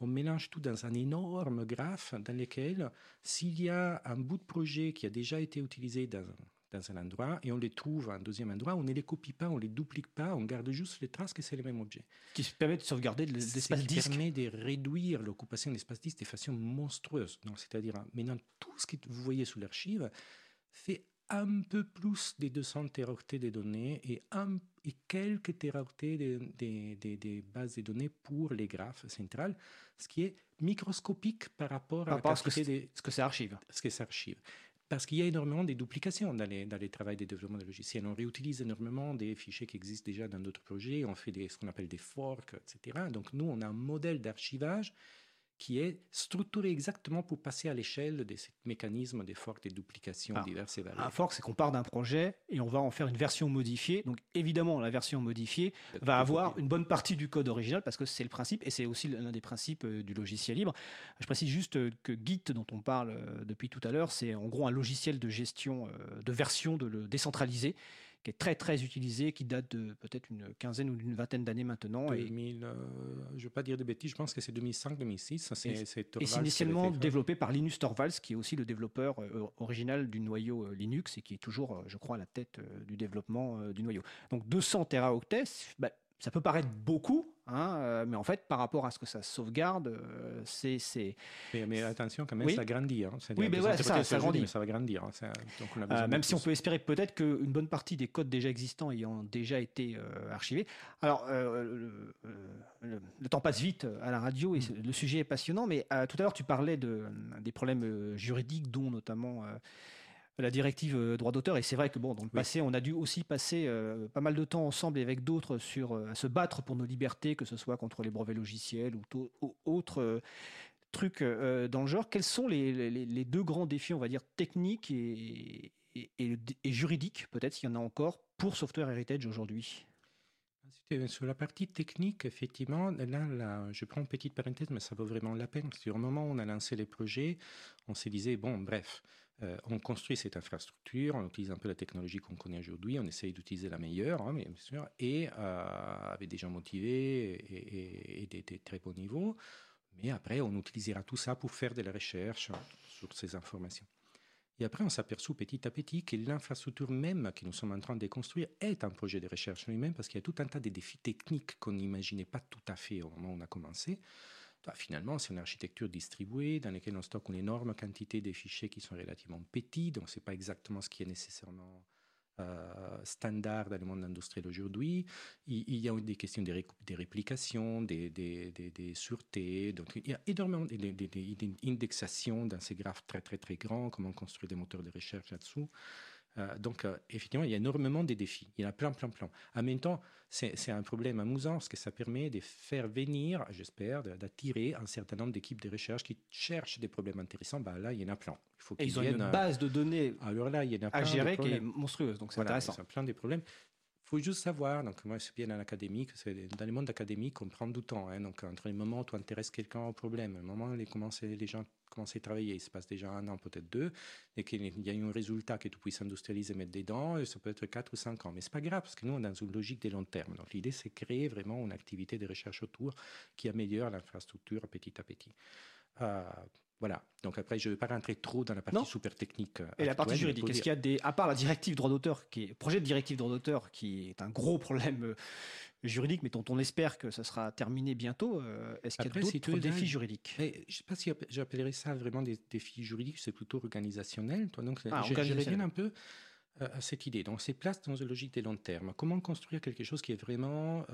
on mélange tout dans un énorme graphe dans lequel, s'il y a un bout de projet qui a déjà été utilisé dans, dans un endroit et on les trouve à un deuxième endroit, on ne les copie pas, on ne les duplique pas, on garde juste les traces que c'est le même objet. Qui permet de sauvegarder l'espace disque. Qui permet de réduire l'occupation de l'espace disque de façon monstrueuse. C'est-à-dire, maintenant, tout ce que vous voyez sous l'archive fait un peu plus des 200 téraoctets de données et, un, et quelques téraoctets des de, de, bases de données pour les graphes centrales, ce qui est microscopique par rapport, à, ce que c'est archive. Ce que c'est archive. Parce qu'il y a énormément de duplications dans les, dans les travaux de développement de logiciels. On réutilise énormément des fichiers qui existent déjà dans d'autres projets, on fait des, ce qu'on appelle des forks, etc. Donc nous, on a un modèle d'archivage qui est structuré exactement pour passer à l'échelle de ces mécanismes des forks, des duplications diverses et variées. Un fork, c'est qu'on part d'un projet et on va en faire une version modifiée. Donc évidemment, la version modifiée va avoir une bonne partie du code original parce que c'est le principe et c'est aussi l'un des principes euh, du logiciel libre. Je précise juste euh, que Git, dont on parle euh, depuis tout à l'heure, c'est en gros un logiciel de gestion de version de le décentralisé qui est très très utilisé, qui date de peut-être une quinzaine ou une vingtaine d'années maintenant. 2000, et, euh, je ne veux pas dire de bêtises, je pense que c'est 2005-2006. Et c'est initialement développé par Linus Torvalds, qui est aussi le développeur euh, original du noyau euh, Linux et qui est toujours, je crois, à la tête du développement du noyau. Donc 200 teraoctets, bah, ça peut paraître beaucoup, hein, euh, mais en fait, par rapport à ce que ça sauvegarde, euh, c'est. Mais, attention, quand même, ça grandit. Hein. Oui, mais voilà, ça, ça grandit. Mais ça va grandir. Hein. Euh, même si on peut espérer peut-être qu'une bonne partie des codes déjà existants ayant déjà été archivés. Alors, le, temps passe vite à la radio et mm. le sujet est passionnant, mais tout à l'heure, tu parlais de, des problèmes juridiques, dont notamment la directive euh, droit d'auteur. Et c'est vrai que bon, dans le passé, on a dû aussi passer euh, pas mal de temps ensemble et avec d'autres sur euh, à se battre pour nos libertés, que ce soit contre les brevets logiciels ou, autres trucs dans le genre. Quels sont les, deux grands défis, on va dire, techniques et, juridiques, peut-être s'il y en a encore, pour Software Heritage aujourd'hui? Sur la partie technique, effectivement, là, là, je prends une petite parenthèse, mais ça vaut vraiment la peine. Sur le moment où on a lancé les projets, on s'est dit, bon, bref, euh, on construit cette infrastructure, on utilise un peu la technologie qu'on connaît aujourd'hui, on essaye d'utiliser la meilleure, hein, bien sûr, et euh, avec des gens motivés et, des, très bons niveaux. Mais après, on utilisera tout ça pour faire de la recherche sur ces informations. Et après, on s'aperçoit petit à petit que l'infrastructure même que nous sommes en train de construire est un projet de recherche lui-même parce qu'il y a tout un tas de défis techniques qu'on n'imaginait pas tout à fait au moment où on a commencé. Bah, finalement, c'est une architecture distribuée dans laquelle on stocke une énorme quantité de fichiers qui sont relativement petits, donc ce n'est pas exactement ce qui est nécessairement euh, standard dans le monde industriel aujourd'hui. Il, y a des questions de, réplication, des, des, sûretés, donc il y a énormément d'indexation dans ces graphes très très très grands, comment construire des moteurs de recherche là-dessous. Euh, donc, euh, effectivement, il y a énormément de défis. Il y en a plein, plein, plein. En même temps, c'est un problème amusant parce que ça permet de faire venir, j'espère, d'attirer un certain nombre d'équipes de recherche qui cherchent des problèmes intéressants. Bah, là, il y en a plein. Il faut ils ont une base de données Alors là, il y en a à gérer qui est monstrueuse. Donc, c'est intéressant. Il y a plein de problèmes faut juste savoir, donc moi c'est bien dans l'académique, dans le monde académique on prend du temps, hein, donc entre les moments où tu intéresses quelqu'un au problème, le moment où les, les gens commencent à travailler, il se passe déjà un an, peut-être deux, et qu'il y a un résultat que tu puisses industrialiser et mettre dedans, ça peut être quatre ou cinq ans, mais c'est pas grave, parce que nous on est dans une logique de long terme, l'idée c'est créer vraiment une activité de recherche autour qui améliore l'infrastructure petit à petit. Euh, Voilà. Donc après, je ne vais pas rentrer trop dans la partie super technique. Euh, Et la partie juridique, est-ce qu'il y a des, à part la directive droit d'auteur, qui est projet de directive droit d'auteur, qui est un gros problème euh, juridique, mais dont on espère que ça sera terminé bientôt, euh, est-ce qu'il y a d'autres défis juridiques? Je ne sais pas si j'appellerais ça vraiment des défis juridiques, c'est plutôt organisationnel. Toi, donc, ah, je, je un peu à cette idée. Donc, c'est place dans une logique de long terme. Comment construire quelque chose qui est vraiment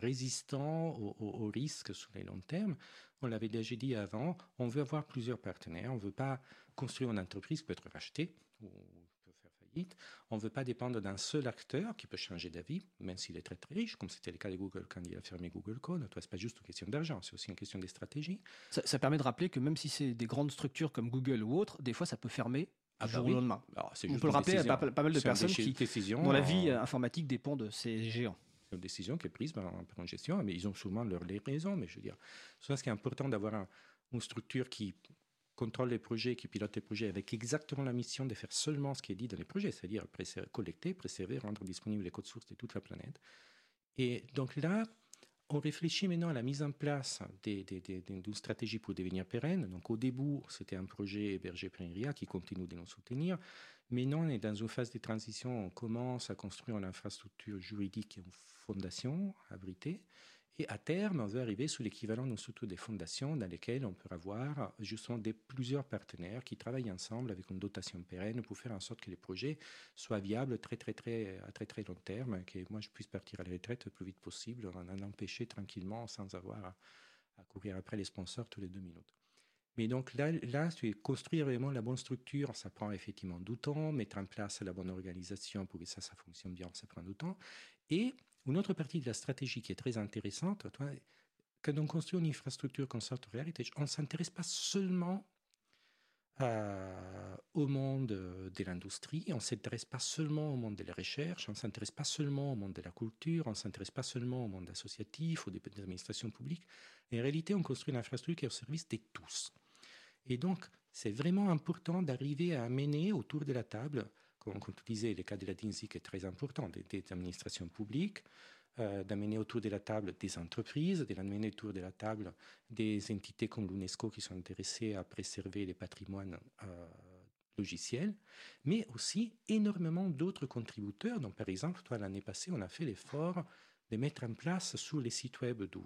résistant aux, risques sur les longs termes On l'avait déjà dit avant, on veut avoir plusieurs partenaires. On ne veut pas construire une entreprise qui peut être rachetée ou peut faire faillite. On ne veut pas dépendre d'un seul acteur qui peut changer d'avis, même s'il est très très riche, comme c'était le cas de Google quand il a fermé Google Code. Ce n'est pas juste une question d'argent, c'est aussi une question de stratégie. Ça, ça permet de rappeler que même si c'est des grandes structures comme Google ou autres, des fois ça peut fermer ah bah lendemain. On peut le rappeler à pas, mal de personnes qui, dont la vie informatique dépend de ces géants. C'est une décision qui est prise par, gestion, mais ils ont souvent leurs raisons. Mais je veux dire, c'est ce qui est important d'avoir une structure qui contrôle les projets, qui pilote les projets avec exactement la mission de faire seulement ce qui est dit dans les projets, c'est-à-dire collecter, préserver, rendre disponibles les codes sources de toute la planète. Et donc là, on réfléchit maintenant à la mise en place d'une stratégie pour devenir pérenne. Donc au début, c'était un projet hébergé par INRIA qui continue de nous soutenir. Maintenant, on est dans une phase de transition. On commence à construire une infrastructure juridique et une fondation abritée. Et à terme, on veut arriver sous l'équivalent d'une structure des fondations dans lesquelles on peut avoir justement des, plusieurs partenaires qui travaillent ensemble avec une dotation pérenne pour faire en sorte que les projets soient viables très, très, très, à très, très long terme, que moi je puisse partir à la retraite le plus vite possible, en en empêcher tranquillement sans avoir à, courir après les sponsors tous les deux minutes. Mais donc là, là, construire vraiment la bonne structure, ça prend effectivement du temps. Mettre en place la bonne organisation pour que ça, ça fonctionne bien, ça prend du temps. Et une autre partie de la stratégie qui est très intéressante, quand on construit une infrastructure comme Software Heritage, on ne s'intéresse pas seulement euh, au monde de l'industrie, on ne s'intéresse pas seulement au monde de la recherche, on ne s'intéresse pas seulement au monde de la culture, on ne s'intéresse pas seulement au monde associatif ou des administrations publiques. En réalité, on construit une infrastructure au service de tous. Et donc, c'est vraiment important d'arriver à amener autour de la table comme, tu disais, le cas de la DINSIC est très important, des, administrations publiques, euh, d'amener autour de la table des entreprises, d'amener autour de la table des entités comme l'UNESCO qui sont intéressées à préserver les patrimoines euh, logiciels, mais aussi énormément d'autres contributeurs. Donc, par exemple, toi, l'année passée, on a fait l'effort de mettre en place sur les sites web du,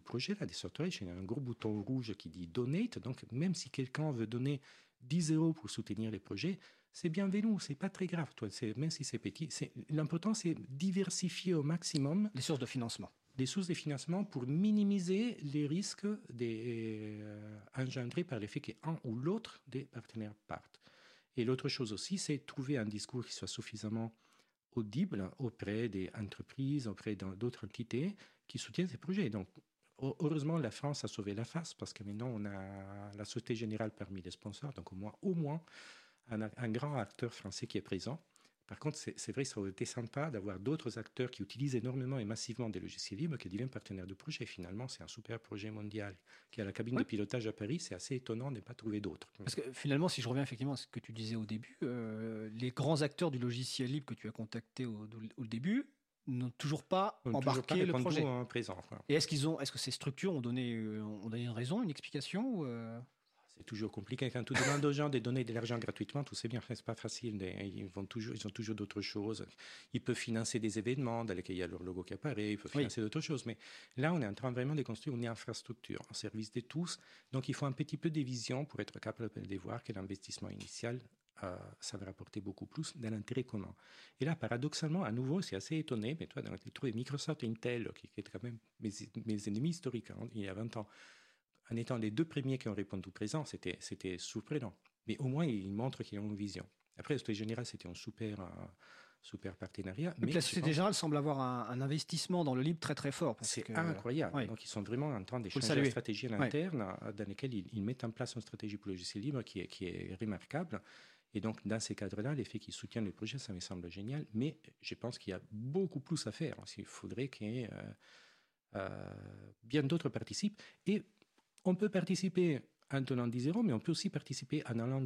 projet, des software, il y a un gros bouton rouge qui dit Donate. Donc, même si quelqu'un veut donner 10 euros pour soutenir les projets, c'est bienvenu, c'est pas très grave, toi, même si c'est petit. L'important, c'est diversifier au maximum les sources de financement. Les sources de financement pour minimiser les risques des, euh, engendrés par l'effet qu'un ou l'autre des partenaires partent. Et l'autre chose aussi, c'est trouver un discours qui soit suffisamment audible auprès des entreprises, auprès d'autres entités qui soutiennent ces projets. Donc, heureusement, la France a sauvé la face parce que maintenant, on a la Société Générale parmi les sponsors. Donc, au moins, au moins un, grand acteur français qui est présent. Par contre, c'est vrai, ça aurait été sympa d'avoir d'autres acteurs qui utilisent énormément et massivement des logiciels libres qui deviennent partenaires de projet. Finalement, c'est un super projet mondial qui a la cabine de pilotage à Paris. C'est assez étonnant de ne pas trouver d'autres. Parce que finalement, si je reviens effectivement à ce que tu disais au début, euh, les grands acteurs du logiciel libre que tu as contactés au, début n'ont toujours pas embarqué le projet. Présent, Et est-ce qu'ils ont, est-ce que ces structures ont donné, euh, ont donné une raison, une explication euh c'est toujours compliqué. Quand tu demandes aux gens de donner de l'argent gratuitement, tout c'est bien, c'est pas facile. Ils, vont toujours, ils ont toujours d'autres choses. Ils peuvent financer des événements dans lesquels il y a leur logo qui apparaît, ils peuvent financer d'autres choses. Mais là, on est en train vraiment de construire une infrastructure en service de tous. Donc, il faut un petit peu de vision pour être capable de voir que l'investissement initial, euh, ça va rapporter beaucoup plus dans l'intérêt commun. Et là, paradoxalement, à nouveau, c'est assez étonné, mais toi, dans les Microsoft et Intel, qui étaient quand même mes, mes ennemis historiques hein, il y a 20 ans, en étant les deux premiers qui ont répondu présent, c'était, c'était surprenant. Mais au moins, ils montrent qu'ils ont une vision. Après, la Société Générale, c'était un super, euh, super partenariat. Mais la Société Générale semble avoir un, investissement dans le libre très très fort. C'est incroyable. Donc, ils sont vraiment en train d'échanger la stratégie interne euh, dans laquelle ils, mettent en place une stratégie pour le logiciel libre qui est, qui est remarquable. Et donc, dans ces cadres-là, l'effet qu'ils soutiennent le projet, ça me semble génial. Mais je pense qu'il y a beaucoup plus à faire. Il faudrait que euh, bien d'autres participent. Et on peut participer en tenant 10 euros, mais on peut aussi participer en allant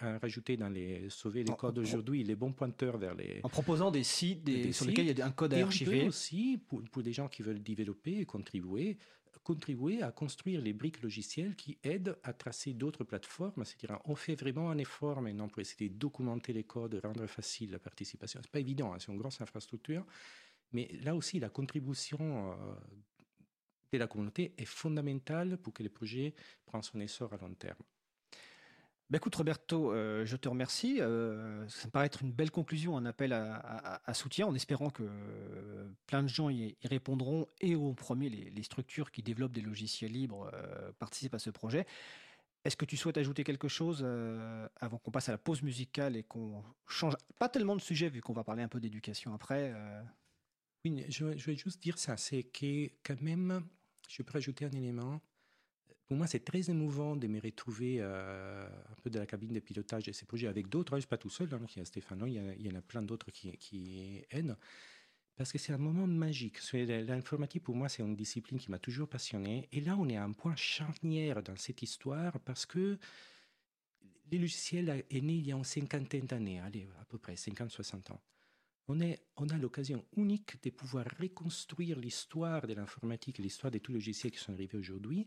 à rajouter dans les sauver les codes aujourd'hui les bons pointeurs vers les en proposant des sites sur lesquels il y a un code à archiver. aussi pour, des gens qui veulent développer et contribuer contribuer à construire les briques logicielles qui aident à tracer d'autres plateformes. C'est-à-dire, on fait vraiment un effort maintenant pour essayer de documenter les codes, rendre facile la participation. C'est pas évident, hein, c'est une grosse infrastructure, mais là aussi, la contribution euh, de la communauté est fondamentale pour que le projet prenne son essor à long terme. Ben écoute Roberto, euh, je te remercie. Euh, ça me paraît être une belle conclusion, un appel à, soutien, en espérant que plein de gens y, répondront et au premier les, structures qui développent des logiciels libres euh, participent à ce projet. Est-ce que tu souhaites ajouter quelque chose avant qu'on passe à la pause musicale et qu'on change pas tellement de sujet vu qu'on va parler un peu d'éducation après Oui, je, je, vais juste dire ça, c'est que quand même, je peux rajouter un élément pour moi, c'est très émouvant de me retrouver euh, un peu de la cabine de pilotage de ces projets avec d'autres. Je ne suis pas tout seul, hein, il y a Stéphano, il y, en a plein d'autres qui, qui aident. Parce que c'est un moment magique. L'informatique, pour moi, c'est une discipline qui m'a toujours passionné. Et là, on est à un point charnière dans cette histoire parce que le logiciel est né il y a une cinquantaine d'années, allez, à peu près 50-60 ans. On, a l'occasion unique de pouvoir reconstruire l'histoire de l'informatique l'histoire de tous les logiciels qui sont arrivés aujourd'hui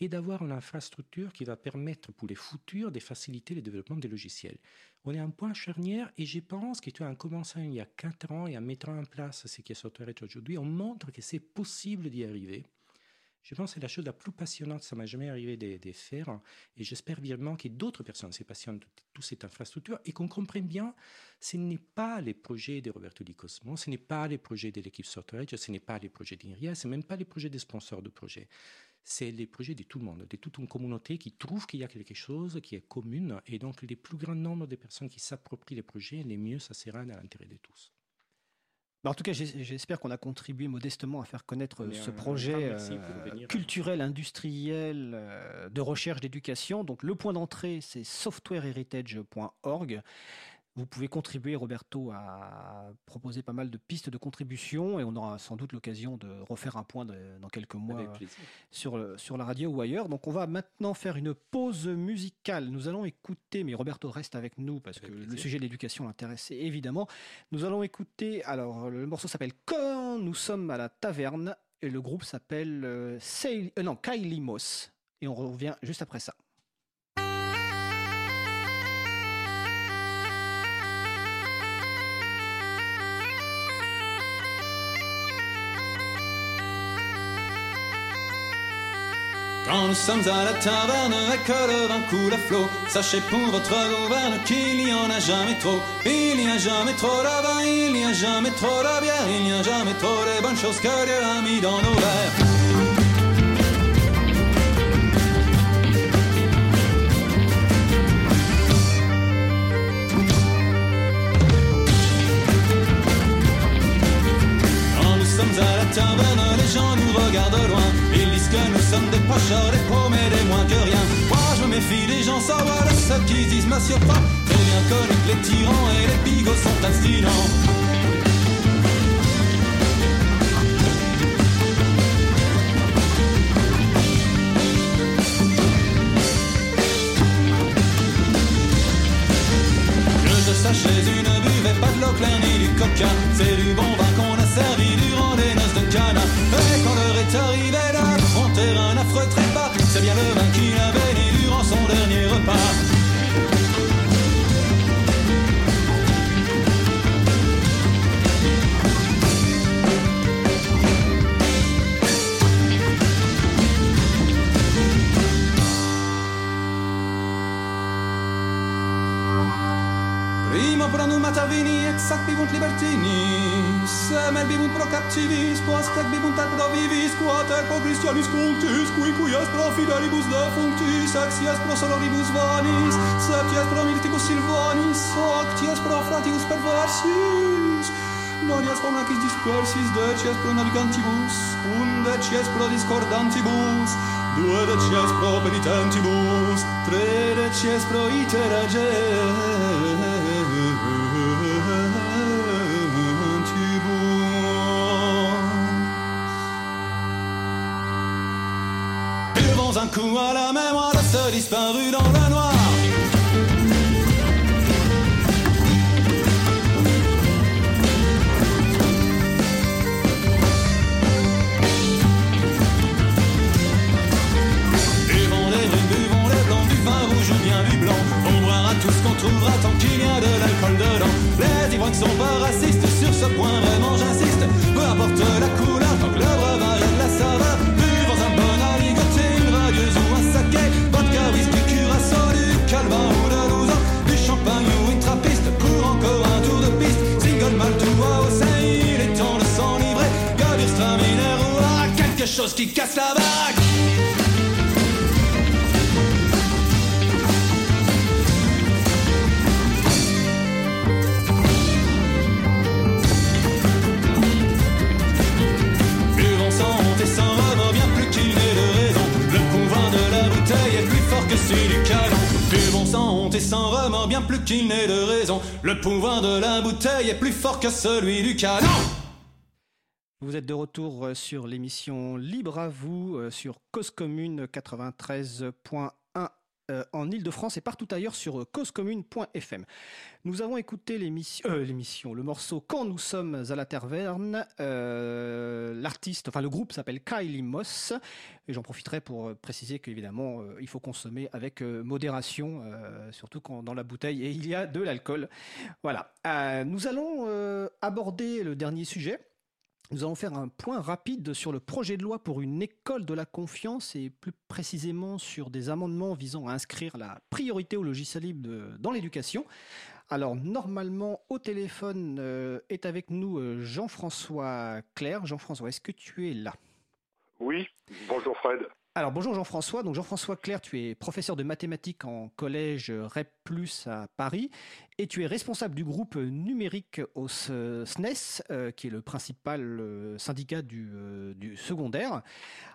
et d'avoir une infrastructure qui va permettre pour les futurs de faciliter le développement des logiciels. On est un point charnière et je pense que tu en commençant il y a 4 ans et en mettant en place ce qui est Software aujourd'hui, on montre que c'est possible d'y arriver. Je pense que c'est la chose la plus passionnante, ça m'a jamais arrivé de, faire, et j'espère vivement que d'autres personnes se passionnent de toute cette infrastructure et qu'on comprenne bien, ce n'est pas les projets de Roberto Di Cosmo, ce n'est pas les projets de l'équipe Software, ce n'est pas les projets d'INRIA, ce n'est même pas les projets des sponsors de projets c'est les projets de tout le monde, de toute une communauté qui trouve qu'il y a quelque chose qui est commune. Et donc, les plus grand nombre de personnes qui s'approprient les projets, les mieux ça sera dans l'intérêt de tous. Bah, en tout cas, j'espère qu'on a contribué modestement à faire connaître ce projet euh, culturel, industriel, euh, de recherche, d'éducation. Donc, le point d'entrée, c'est softwareheritage.org. Vous pouvez contribuer, Roberto, à proposer pas mal de pistes de contribution et on aura sans doute l'occasion de refaire un point dans quelques mois sur, sur la radio ou ailleurs. Donc on va maintenant faire une pause musicale. Nous allons écouter, mais Roberto reste avec nous parce que le sujet de l'éducation l'intéresse évidemment. Nous allons écouter, alors le morceau s'appelle Quand nous sommes à la taverne et le groupe s'appelle euh, euh, non, Kylie Moss. Et on revient juste après ça. Quand nous sommes à la taverne et que le vent coule à flot, sachez pour votre gouverne qu'il n'y en a jamais trop. Il n'y a jamais trop de vin, il n'y a jamais trop de bière, il n'y a jamais trop de bonnes choses que Dieu a mis dans nos verres. Quand nous sommes à la taverne, les gens nous regardent loin que nous sommes des des paumés, des moins que rien. Moi je méfie des gens savoir de ceux qui disent monsieur pas. Très bien connu que les tyrans et les pigots sont abstinents. Sache, une buvette, pas de l'eau ni du coca. C'est du bon vin qu'on a C'est bien le exias pro sororibus vanis, septies pro miltibus silvanis, octies pro fratius perversis, nonias pro nacis dispersis, decies pro navigantibus, undecies pro discordantibus, duodecies pro penitentibus, tredecies pro itera un coup à la mémoire disparu dans le noir. Buvons les rues, buvons les blancs, du vin rouge ou bien du blanc. On boira tout ce qu'on trouvera tant qu'il y a de l'alcool dedans. Les ivrognes sont pas racistes, sur ce point vraiment j'insiste. Peu importe la couleur. Chose qui casse la baraque. Buvons sans honte et sans remords, bien plus qu'il n'est de raison. Le pouvoir de la bouteille est plus fort que celui du canon. Buvons sans honte et sans remords, bien plus qu'il n'est de raison. Le pouvoir de la bouteille est plus fort que celui du canon. Sur l'émission Libre à vous euh, sur Cause Commune 93.1 euh, en Ile-de-France et partout ailleurs sur euh, causecommune.fm. Nous avons écouté l'émission, le morceau Quand nous sommes à la taverne. L'artiste, enfin le groupe s'appelle Kylie Moss. Et j'en profiterai pour préciser qu'évidemment, il faut consommer avec modération, surtout quand dans la bouteille et il y a de l'alcool. Voilà. Nous allons aborder le dernier sujet. Nous allons faire un point rapide sur le projet de loi pour une école de la confiance et plus précisément sur des amendements visant à inscrire la priorité au logiciel libre dans l'éducation. Alors normalement au téléphone euh, est avec nous euh, Jean-François Claire. Jean-François, est-ce que tu es là? Oui, bonjour Fred. Alors bonjour Jean-François, donc Jean-François Claire, tu es professeur de mathématiques en collège REP à Paris et tu es responsable du groupe numérique au SNES, euh, qui est le principal euh, syndicat du, euh, du secondaire.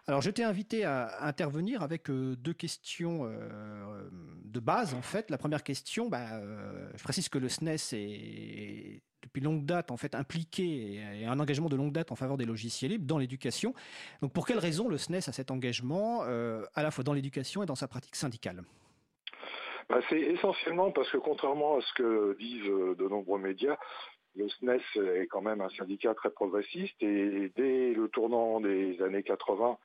Alors je t'ai invité à intervenir avec deux questions de base en fait. La première question, bah, je précise que le SNES est depuis longue date en fait impliqué et un engagement de longue date en faveur des logiciels libres dans l'éducation. Donc pour quelles raisons le SNES a cet engagement euh, à la fois dans l'éducation et dans sa pratique syndicale? Bah, c'est essentiellement parce que contrairement à ce que disent euh, de nombreux médias, le SNES est quand même un syndicat très progressiste et dès le tournant des années 80,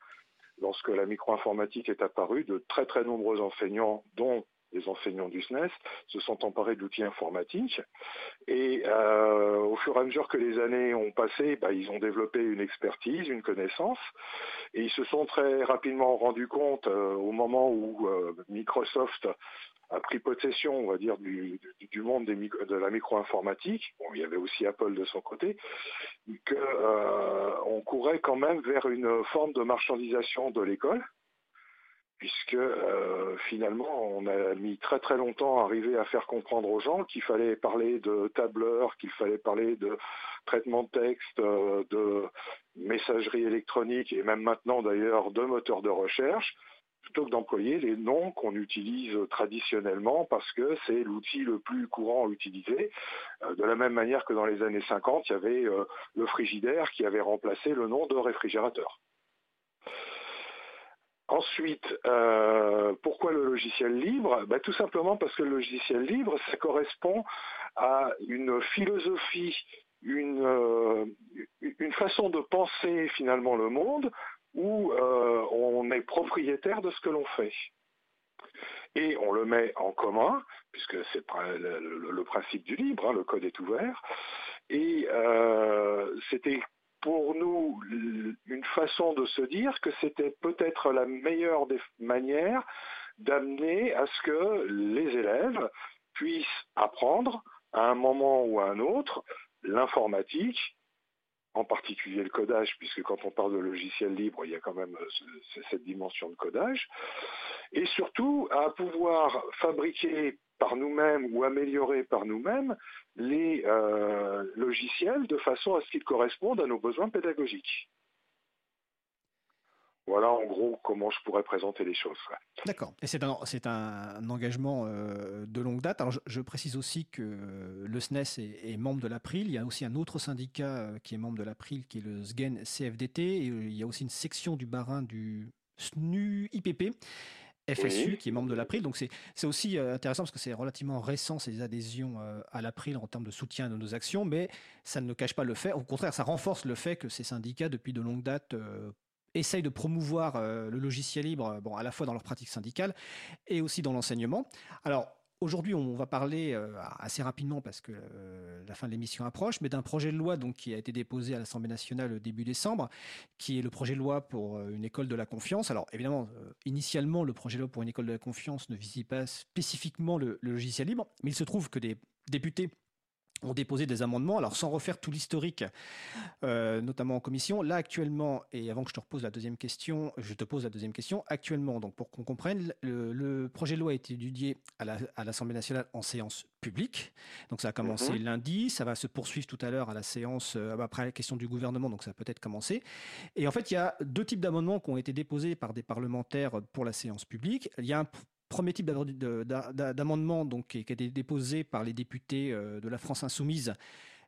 lorsque la micro-informatique est apparue, de très très nombreux enseignants, dont les enseignants du SNES, se sont emparés de l'outil informatique. Et euh, au fur et à mesure que les années ont passé, bah, ils ont développé une expertise, une connaissance, et ils se sont très rapidement rendus compte euh, au moment où euh, Microsoft a pris possession, on va dire, du, monde de la micro-informatique. Bon, il y avait aussi Apple de son côté, que euh, on courait quand même vers une forme de marchandisation de l'école, puisque euh, finalement, on a mis très très longtemps à arriver à faire comprendre aux gens qu'il fallait parler de tableur, qu'il fallait parler de traitement de texte, euh, de messagerie électronique et même maintenant d'ailleurs de moteur de recherche plutôt que d'employer les noms qu'on utilise traditionnellement parce que c'est l'outil le plus courant à utiliser. Euh, de la même manière que dans les années 50, il y avait euh, le frigidaire qui avait remplacé le nom de réfrigérateur. Ensuite, euh, pourquoi le logiciel libre? Ben, Tout simplement parce que le logiciel libre, ça correspond à une philosophie, une, euh, façon de penser finalement le monde où euh, on est propriétaire de ce que l'on fait. Et on le met en commun, puisque c'est le, principe du libre, hein, le code est ouvert. Et c'était pour nous l- une façon de se dire que c'était peut-être la meilleure des manières d'amener à ce que les élèves puissent apprendre à un moment ou à un autre l'informatique, en particulier le codage, puisque quand on parle de logiciel libre, il y a quand même euh, ce- cette dimension de codage, et surtout à pouvoir fabriquer par nous-mêmes ou améliorer par nous-mêmes les euh, logiciels de façon à ce qu'ils correspondent à nos besoins pédagogiques. Voilà en gros comment je pourrais présenter les choses. ouais. D'accord. Et c'est un, c'est un engagement euh, de longue date. Alors je, je précise aussi que le SNES est, est membre de l'April. Il y a aussi un autre syndicat euh, qui est membre de l'April, qui est le SGEN CFDT. Et euh, il y a aussi une section du Barin du SNU IPP. FSU qui est membre de l'April. Donc c'est aussi euh, intéressant parce que c'est relativement récent ces adhésions euh, à l'April en termes de soutien de nos actions, mais ça ne cache pas le fait. Au contraire, ça renforce le fait que ces syndicats, depuis de longue date, euh, essayent de promouvoir le logiciel libre, bon, à la fois dans leur pratique syndicale et aussi dans l'enseignement. Alors, aujourd'hui, on va parler assez rapidement parce que la fin de l'émission approche, mais d'un projet de loi qui a été déposé à l'Assemblée nationale début décembre, qui est le projet de loi pour une école de la confiance. Alors évidemment, initialement, le projet de loi pour une école de la confiance ne visait pas spécifiquement le logiciel libre, mais il se trouve que des députés ont déposé des amendements. Alors, sans refaire tout l'historique, euh, notamment en commission, là actuellement, et avant que je te repose la deuxième question, je te pose la deuxième question. Actuellement, donc pour qu'on comprenne, le, projet de loi a été étudié à l'Assemblée nationale en séance publique. Donc, ça a commencé mhm. lundi, ça va se poursuivre tout à l'heure à la séance euh, après la question du gouvernement, donc ça peut-être commencé. Et en fait, il y a deux types d'amendements qui ont été déposés par des parlementaires pour la séance publique. Il y a un premier type d'amendement donc, qui, a été déposé par les députés euh, de la France insoumise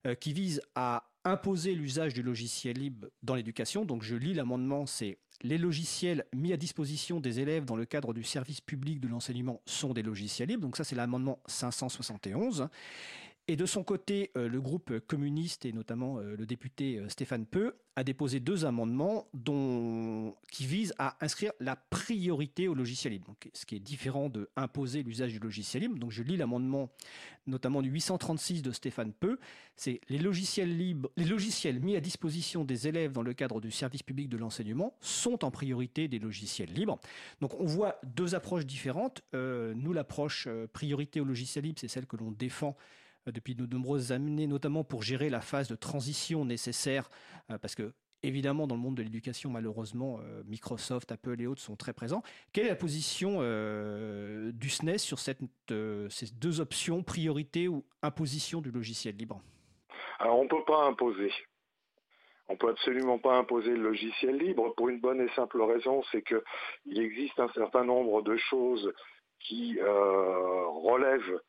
euh, qui vise à imposer l'usage du logiciel libre dans l'éducation. Donc je lis l'amendement, c'est les logiciels mis à disposition des élèves dans le cadre du service public de l'enseignement sont des logiciels libres. Donc ça c'est l'amendement 571. Et de son côté, euh, le groupe communiste et notamment euh, le député euh, Stéphane Peu a déposé deux amendements dont, qui visent à inscrire la priorité au logiciel libre, donc, ce qui est différent de imposer l'usage du logiciel libre. Donc je lis l'amendement notamment du 836 de Stéphane Peu, c'est les logiciels libres, les logiciels mis à disposition des élèves dans le cadre du service public de l'enseignement sont en priorité des logiciels libres. Donc on voit deux approches différentes. nous, l'approche priorité au logiciel libre, c'est celle que l'on défend depuis de nombreuses années, notamment pour gérer la phase de transition nécessaire, euh, parce que évidemment, dans le monde de l'éducation, malheureusement, euh, Microsoft, Apple et autres sont très présents. Quelle est la position du SNES sur cette, ces deux options, priorité ou imposition du logiciel libre? Alors, on ne peut pas imposer. On ne peut absolument pas imposer le logiciel libre pour une bonne et simple raison, c'est qu'il existe un certain nombre de choses qui relèvent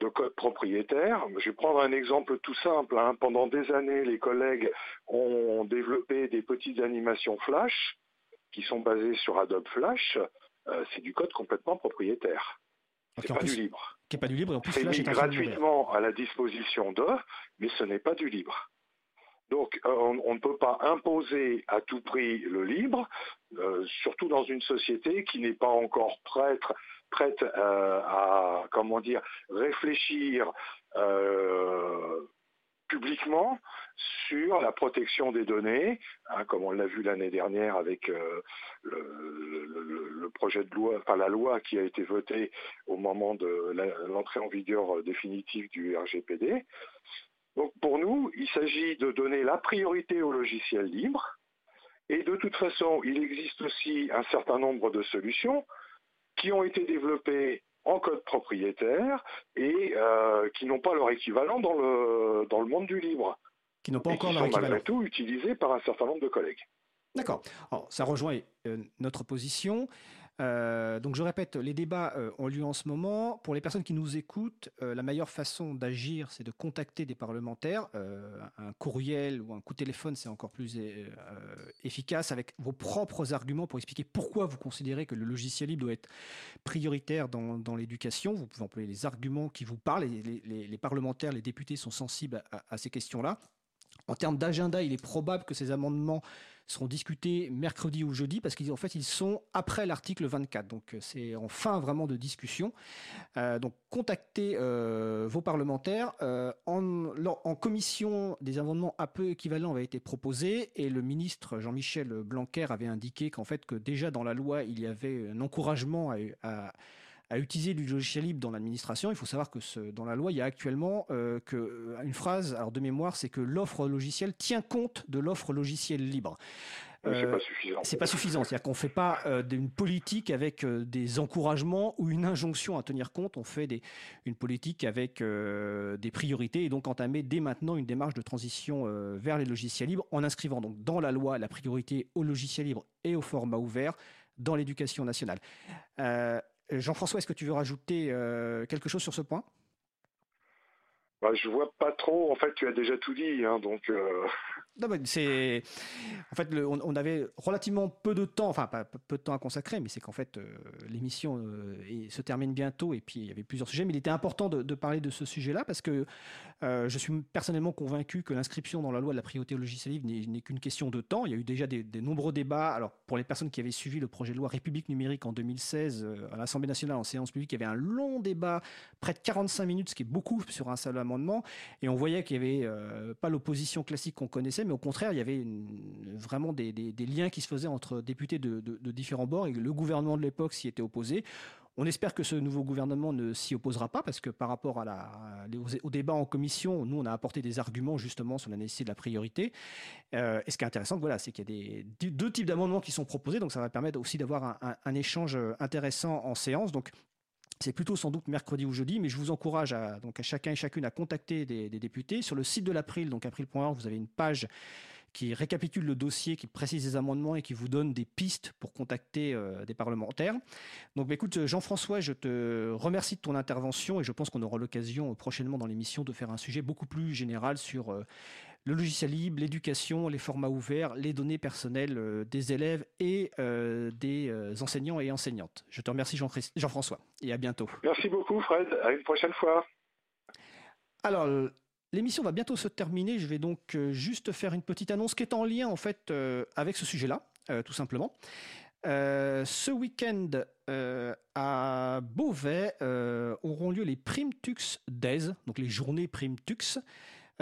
de code propriétaire. Je vais prendre un exemple tout simple. Hein. Pendant des années, les collègues ont développé des petites animations Flash qui sont basées sur Adobe Flash. Euh, c'est du code complètement propriétaire. C'est pas du libre. Qui pas du libre C'est mis gratuitement à la disposition d'eux, mais ce n'est pas du libre. Donc euh, on, ne peut pas imposer à tout prix le libre, euh, surtout dans une société qui n'est pas encore prête prête euh, à, comment dire, réfléchir euh, publiquement sur la protection des données, hein, comme on l'a vu l'année dernière avec euh, le, projet de loi, enfin la loi qui a été votée au moment de l'entrée en vigueur définitive du RGPD. Donc pour nous, il s'agit de donner la priorité au logiciel libre. Et de toute façon, il existe aussi un certain nombre de solutions qui ont été développés en code propriétaire et euh, qui n'ont pas leur équivalent dans le, dans le monde du libre. Qui n'ont pas encore leur équivalent. malgré tout utilisés par un certain nombre de collègues. D'accord. Ça rejoint euh, notre position. Euh, donc je répète, les débats euh, ont lieu en ce moment. Pour les personnes qui nous écoutent, euh, la meilleure façon d'agir, c'est de contacter des parlementaires. un courriel ou un coup de téléphone, c'est encore plus efficace avec vos propres arguments pour expliquer pourquoi vous considérez que le logiciel libre doit être prioritaire dans, l'éducation. Vous pouvez employer les arguments qui vous parlent. Les, parlementaires, les députés sont sensibles à ces questions-là. En termes d'agenda, il est probable que ces amendements seront discutés mercredi ou jeudi parce qu'en fait ils sont après l'article 24. Donc euh, c'est en fin vraiment de discussion. Euh, donc contactez euh, vos parlementaires. en, commission, des amendements un peu équivalents avaient été proposés et le ministre Jean-Michel Blanquer avait indiqué qu'en fait que déjà dans la loi il y avait un encouragement à utiliser du logiciel libre dans l'administration. Il faut savoir que ce, dans la loi, il y a actuellement euh, que, euh, une phrase alors de mémoire, c'est que l'offre logicielle tient compte de l'offre logicielle libre. c'est pas euh, suffisant. C'est pas suffisant. C'est-à-dire qu'on fait pas d'une politique avec des encouragements ou une injonction à tenir compte. On fait des, une politique avec des priorités et donc entamer dès maintenant une démarche de transition vers les logiciels libres en inscrivant donc dans la loi la priorité au logiciel libre et au format ouvert dans l'éducation nationale. Euh, Jean-François, est-ce que tu veux rajouter euh, quelque chose sur ce point? Bah, je vois pas trop. En fait, tu as déjà tout dit, hein, donc. Euh, En fait, on, avait relativement peu de temps, enfin pas peu de temps à consacrer, mais c'est qu'en fait l'émission se termine bientôt et puis il y avait plusieurs sujets, mais il était important de, parler de ce sujet-là parce que Euh, je suis personnellement convaincu que l'inscription dans la loi de la priorité au logiciel libre n'est qu'une question de temps. Il y a eu déjà des, nombreux débats. Alors, pour les personnes qui avaient suivi le projet de loi République numérique en 2016 euh, à l'Assemblée nationale en séance publique, il y avait un long débat, près de 45 minutes, ce qui est beaucoup sur un seul amendement. Et on voyait qu'il n'y avait euh, pas l'opposition classique qu'on connaissait, mais au contraire, il y avait vraiment des, liens qui se faisaient entre députés de, différents bords et le gouvernement de l'époque s'y était opposé. On espère que ce nouveau gouvernement ne s'y opposera pas parce que par rapport au débat en commission, nous, on a apporté des arguments justement sur la nécessité de la priorité. Euh, et ce qui est intéressant, voilà, c'est qu'il y a deux types d'amendements qui sont proposés, donc ça va permettre aussi d'avoir un, échange intéressant en séance. Donc, c'est plutôt sans doute mercredi ou jeudi, mais je vous encourage à, donc à chacun et chacune à contacter des, députés. Sur le site de l'April, donc april.org, vous avez une page qui récapitule le dossier, qui précise les amendements et qui vous donne des pistes pour contacter euh, des parlementaires. Donc bah, écoute, Jean-François, je te remercie de ton intervention et je pense qu'on aura l'occasion euh, prochainement dans l'émission de faire un sujet beaucoup plus général sur euh, le logiciel libre, l'éducation, les formats ouverts, les données personnelles des élèves et des enseignants et enseignantes. Je te remercie Jean-François et à bientôt. Merci beaucoup Fred, à une prochaine fois. Alors, L'émission va bientôt se terminer. Je vais donc euh, juste faire une petite annonce qui est en lien en fait euh, avec ce sujet-là, euh, tout simplement. ce week-end à Beauvais auront lieu les Primtux Days, donc les journées Primtux.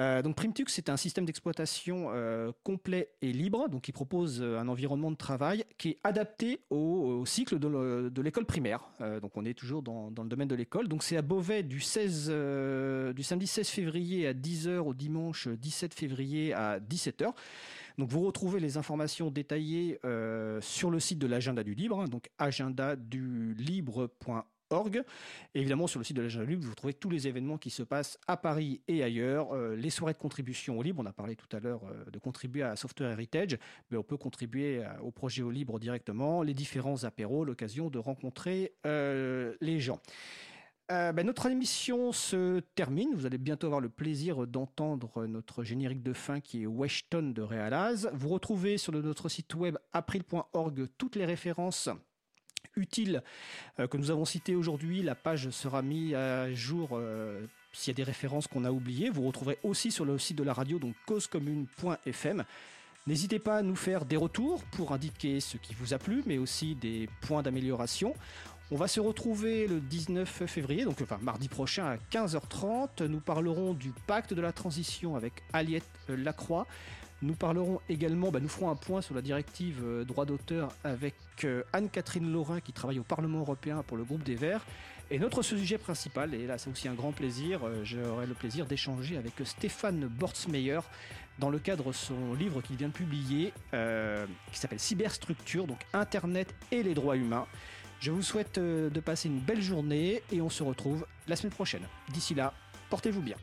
Euh, donc Primtux, c'est un système d'exploitation euh, complet et libre, donc qui propose euh, un environnement de travail qui est adapté au, cycle de l'école primaire. donc on est toujours dans, le domaine de l'école. Donc c'est à Beauvais du, 16, du samedi 16 février à 10h au dimanche 17 février à 17h. Donc vous retrouvez les informations détaillées sur le site de l'agenda du libre, hein, donc agendadulibre.org évidemment, sur le site de l'agenda libre, vous trouvez tous les événements qui se passent à Paris et ailleurs. Euh, les soirées de contribution au libre, on a parlé tout à l'heure euh, de contribuer à Software Heritage, mais on peut contribuer au projet au libre directement. Les différents apéros, l'occasion de rencontrer euh, les gens. Ben, notre émission se termine. Vous allez bientôt avoir le plaisir d'entendre notre générique de fin qui est Weston de Realaz. Vous retrouvez sur notre site web april.org toutes les références utiles euh, que nous avons citées aujourd'hui. La page sera mise à jour euh, s'il y a des références qu'on a oubliées. Vous retrouverez aussi sur le site de la radio, donc causecommune.fm. N'hésitez pas à nous faire des retours pour indiquer ce qui vous a plu, mais aussi des points d'amélioration. On va se retrouver le 19 février, donc enfin mardi prochain à 15h30. Nous parlerons du pacte de la transition avec Aliette Lacroix. Nous parlerons également, bah, nous ferons un point sur la directive euh, droit d'auteur avec euh, Anne-Catherine Laurin qui travaille au Parlement européen pour le groupe des Verts. Et notre sujet principal, et là c'est aussi un grand plaisir, euh, j'aurai le plaisir d'échanger avec Stéphane Bortsmeyer dans le cadre de son livre qu'il vient de publier qui s'appelle Cyberstructure, donc Internet et les droits humains. Je vous souhaite de passer une belle journée et on se retrouve la semaine prochaine. D'ici là, portez-vous bien.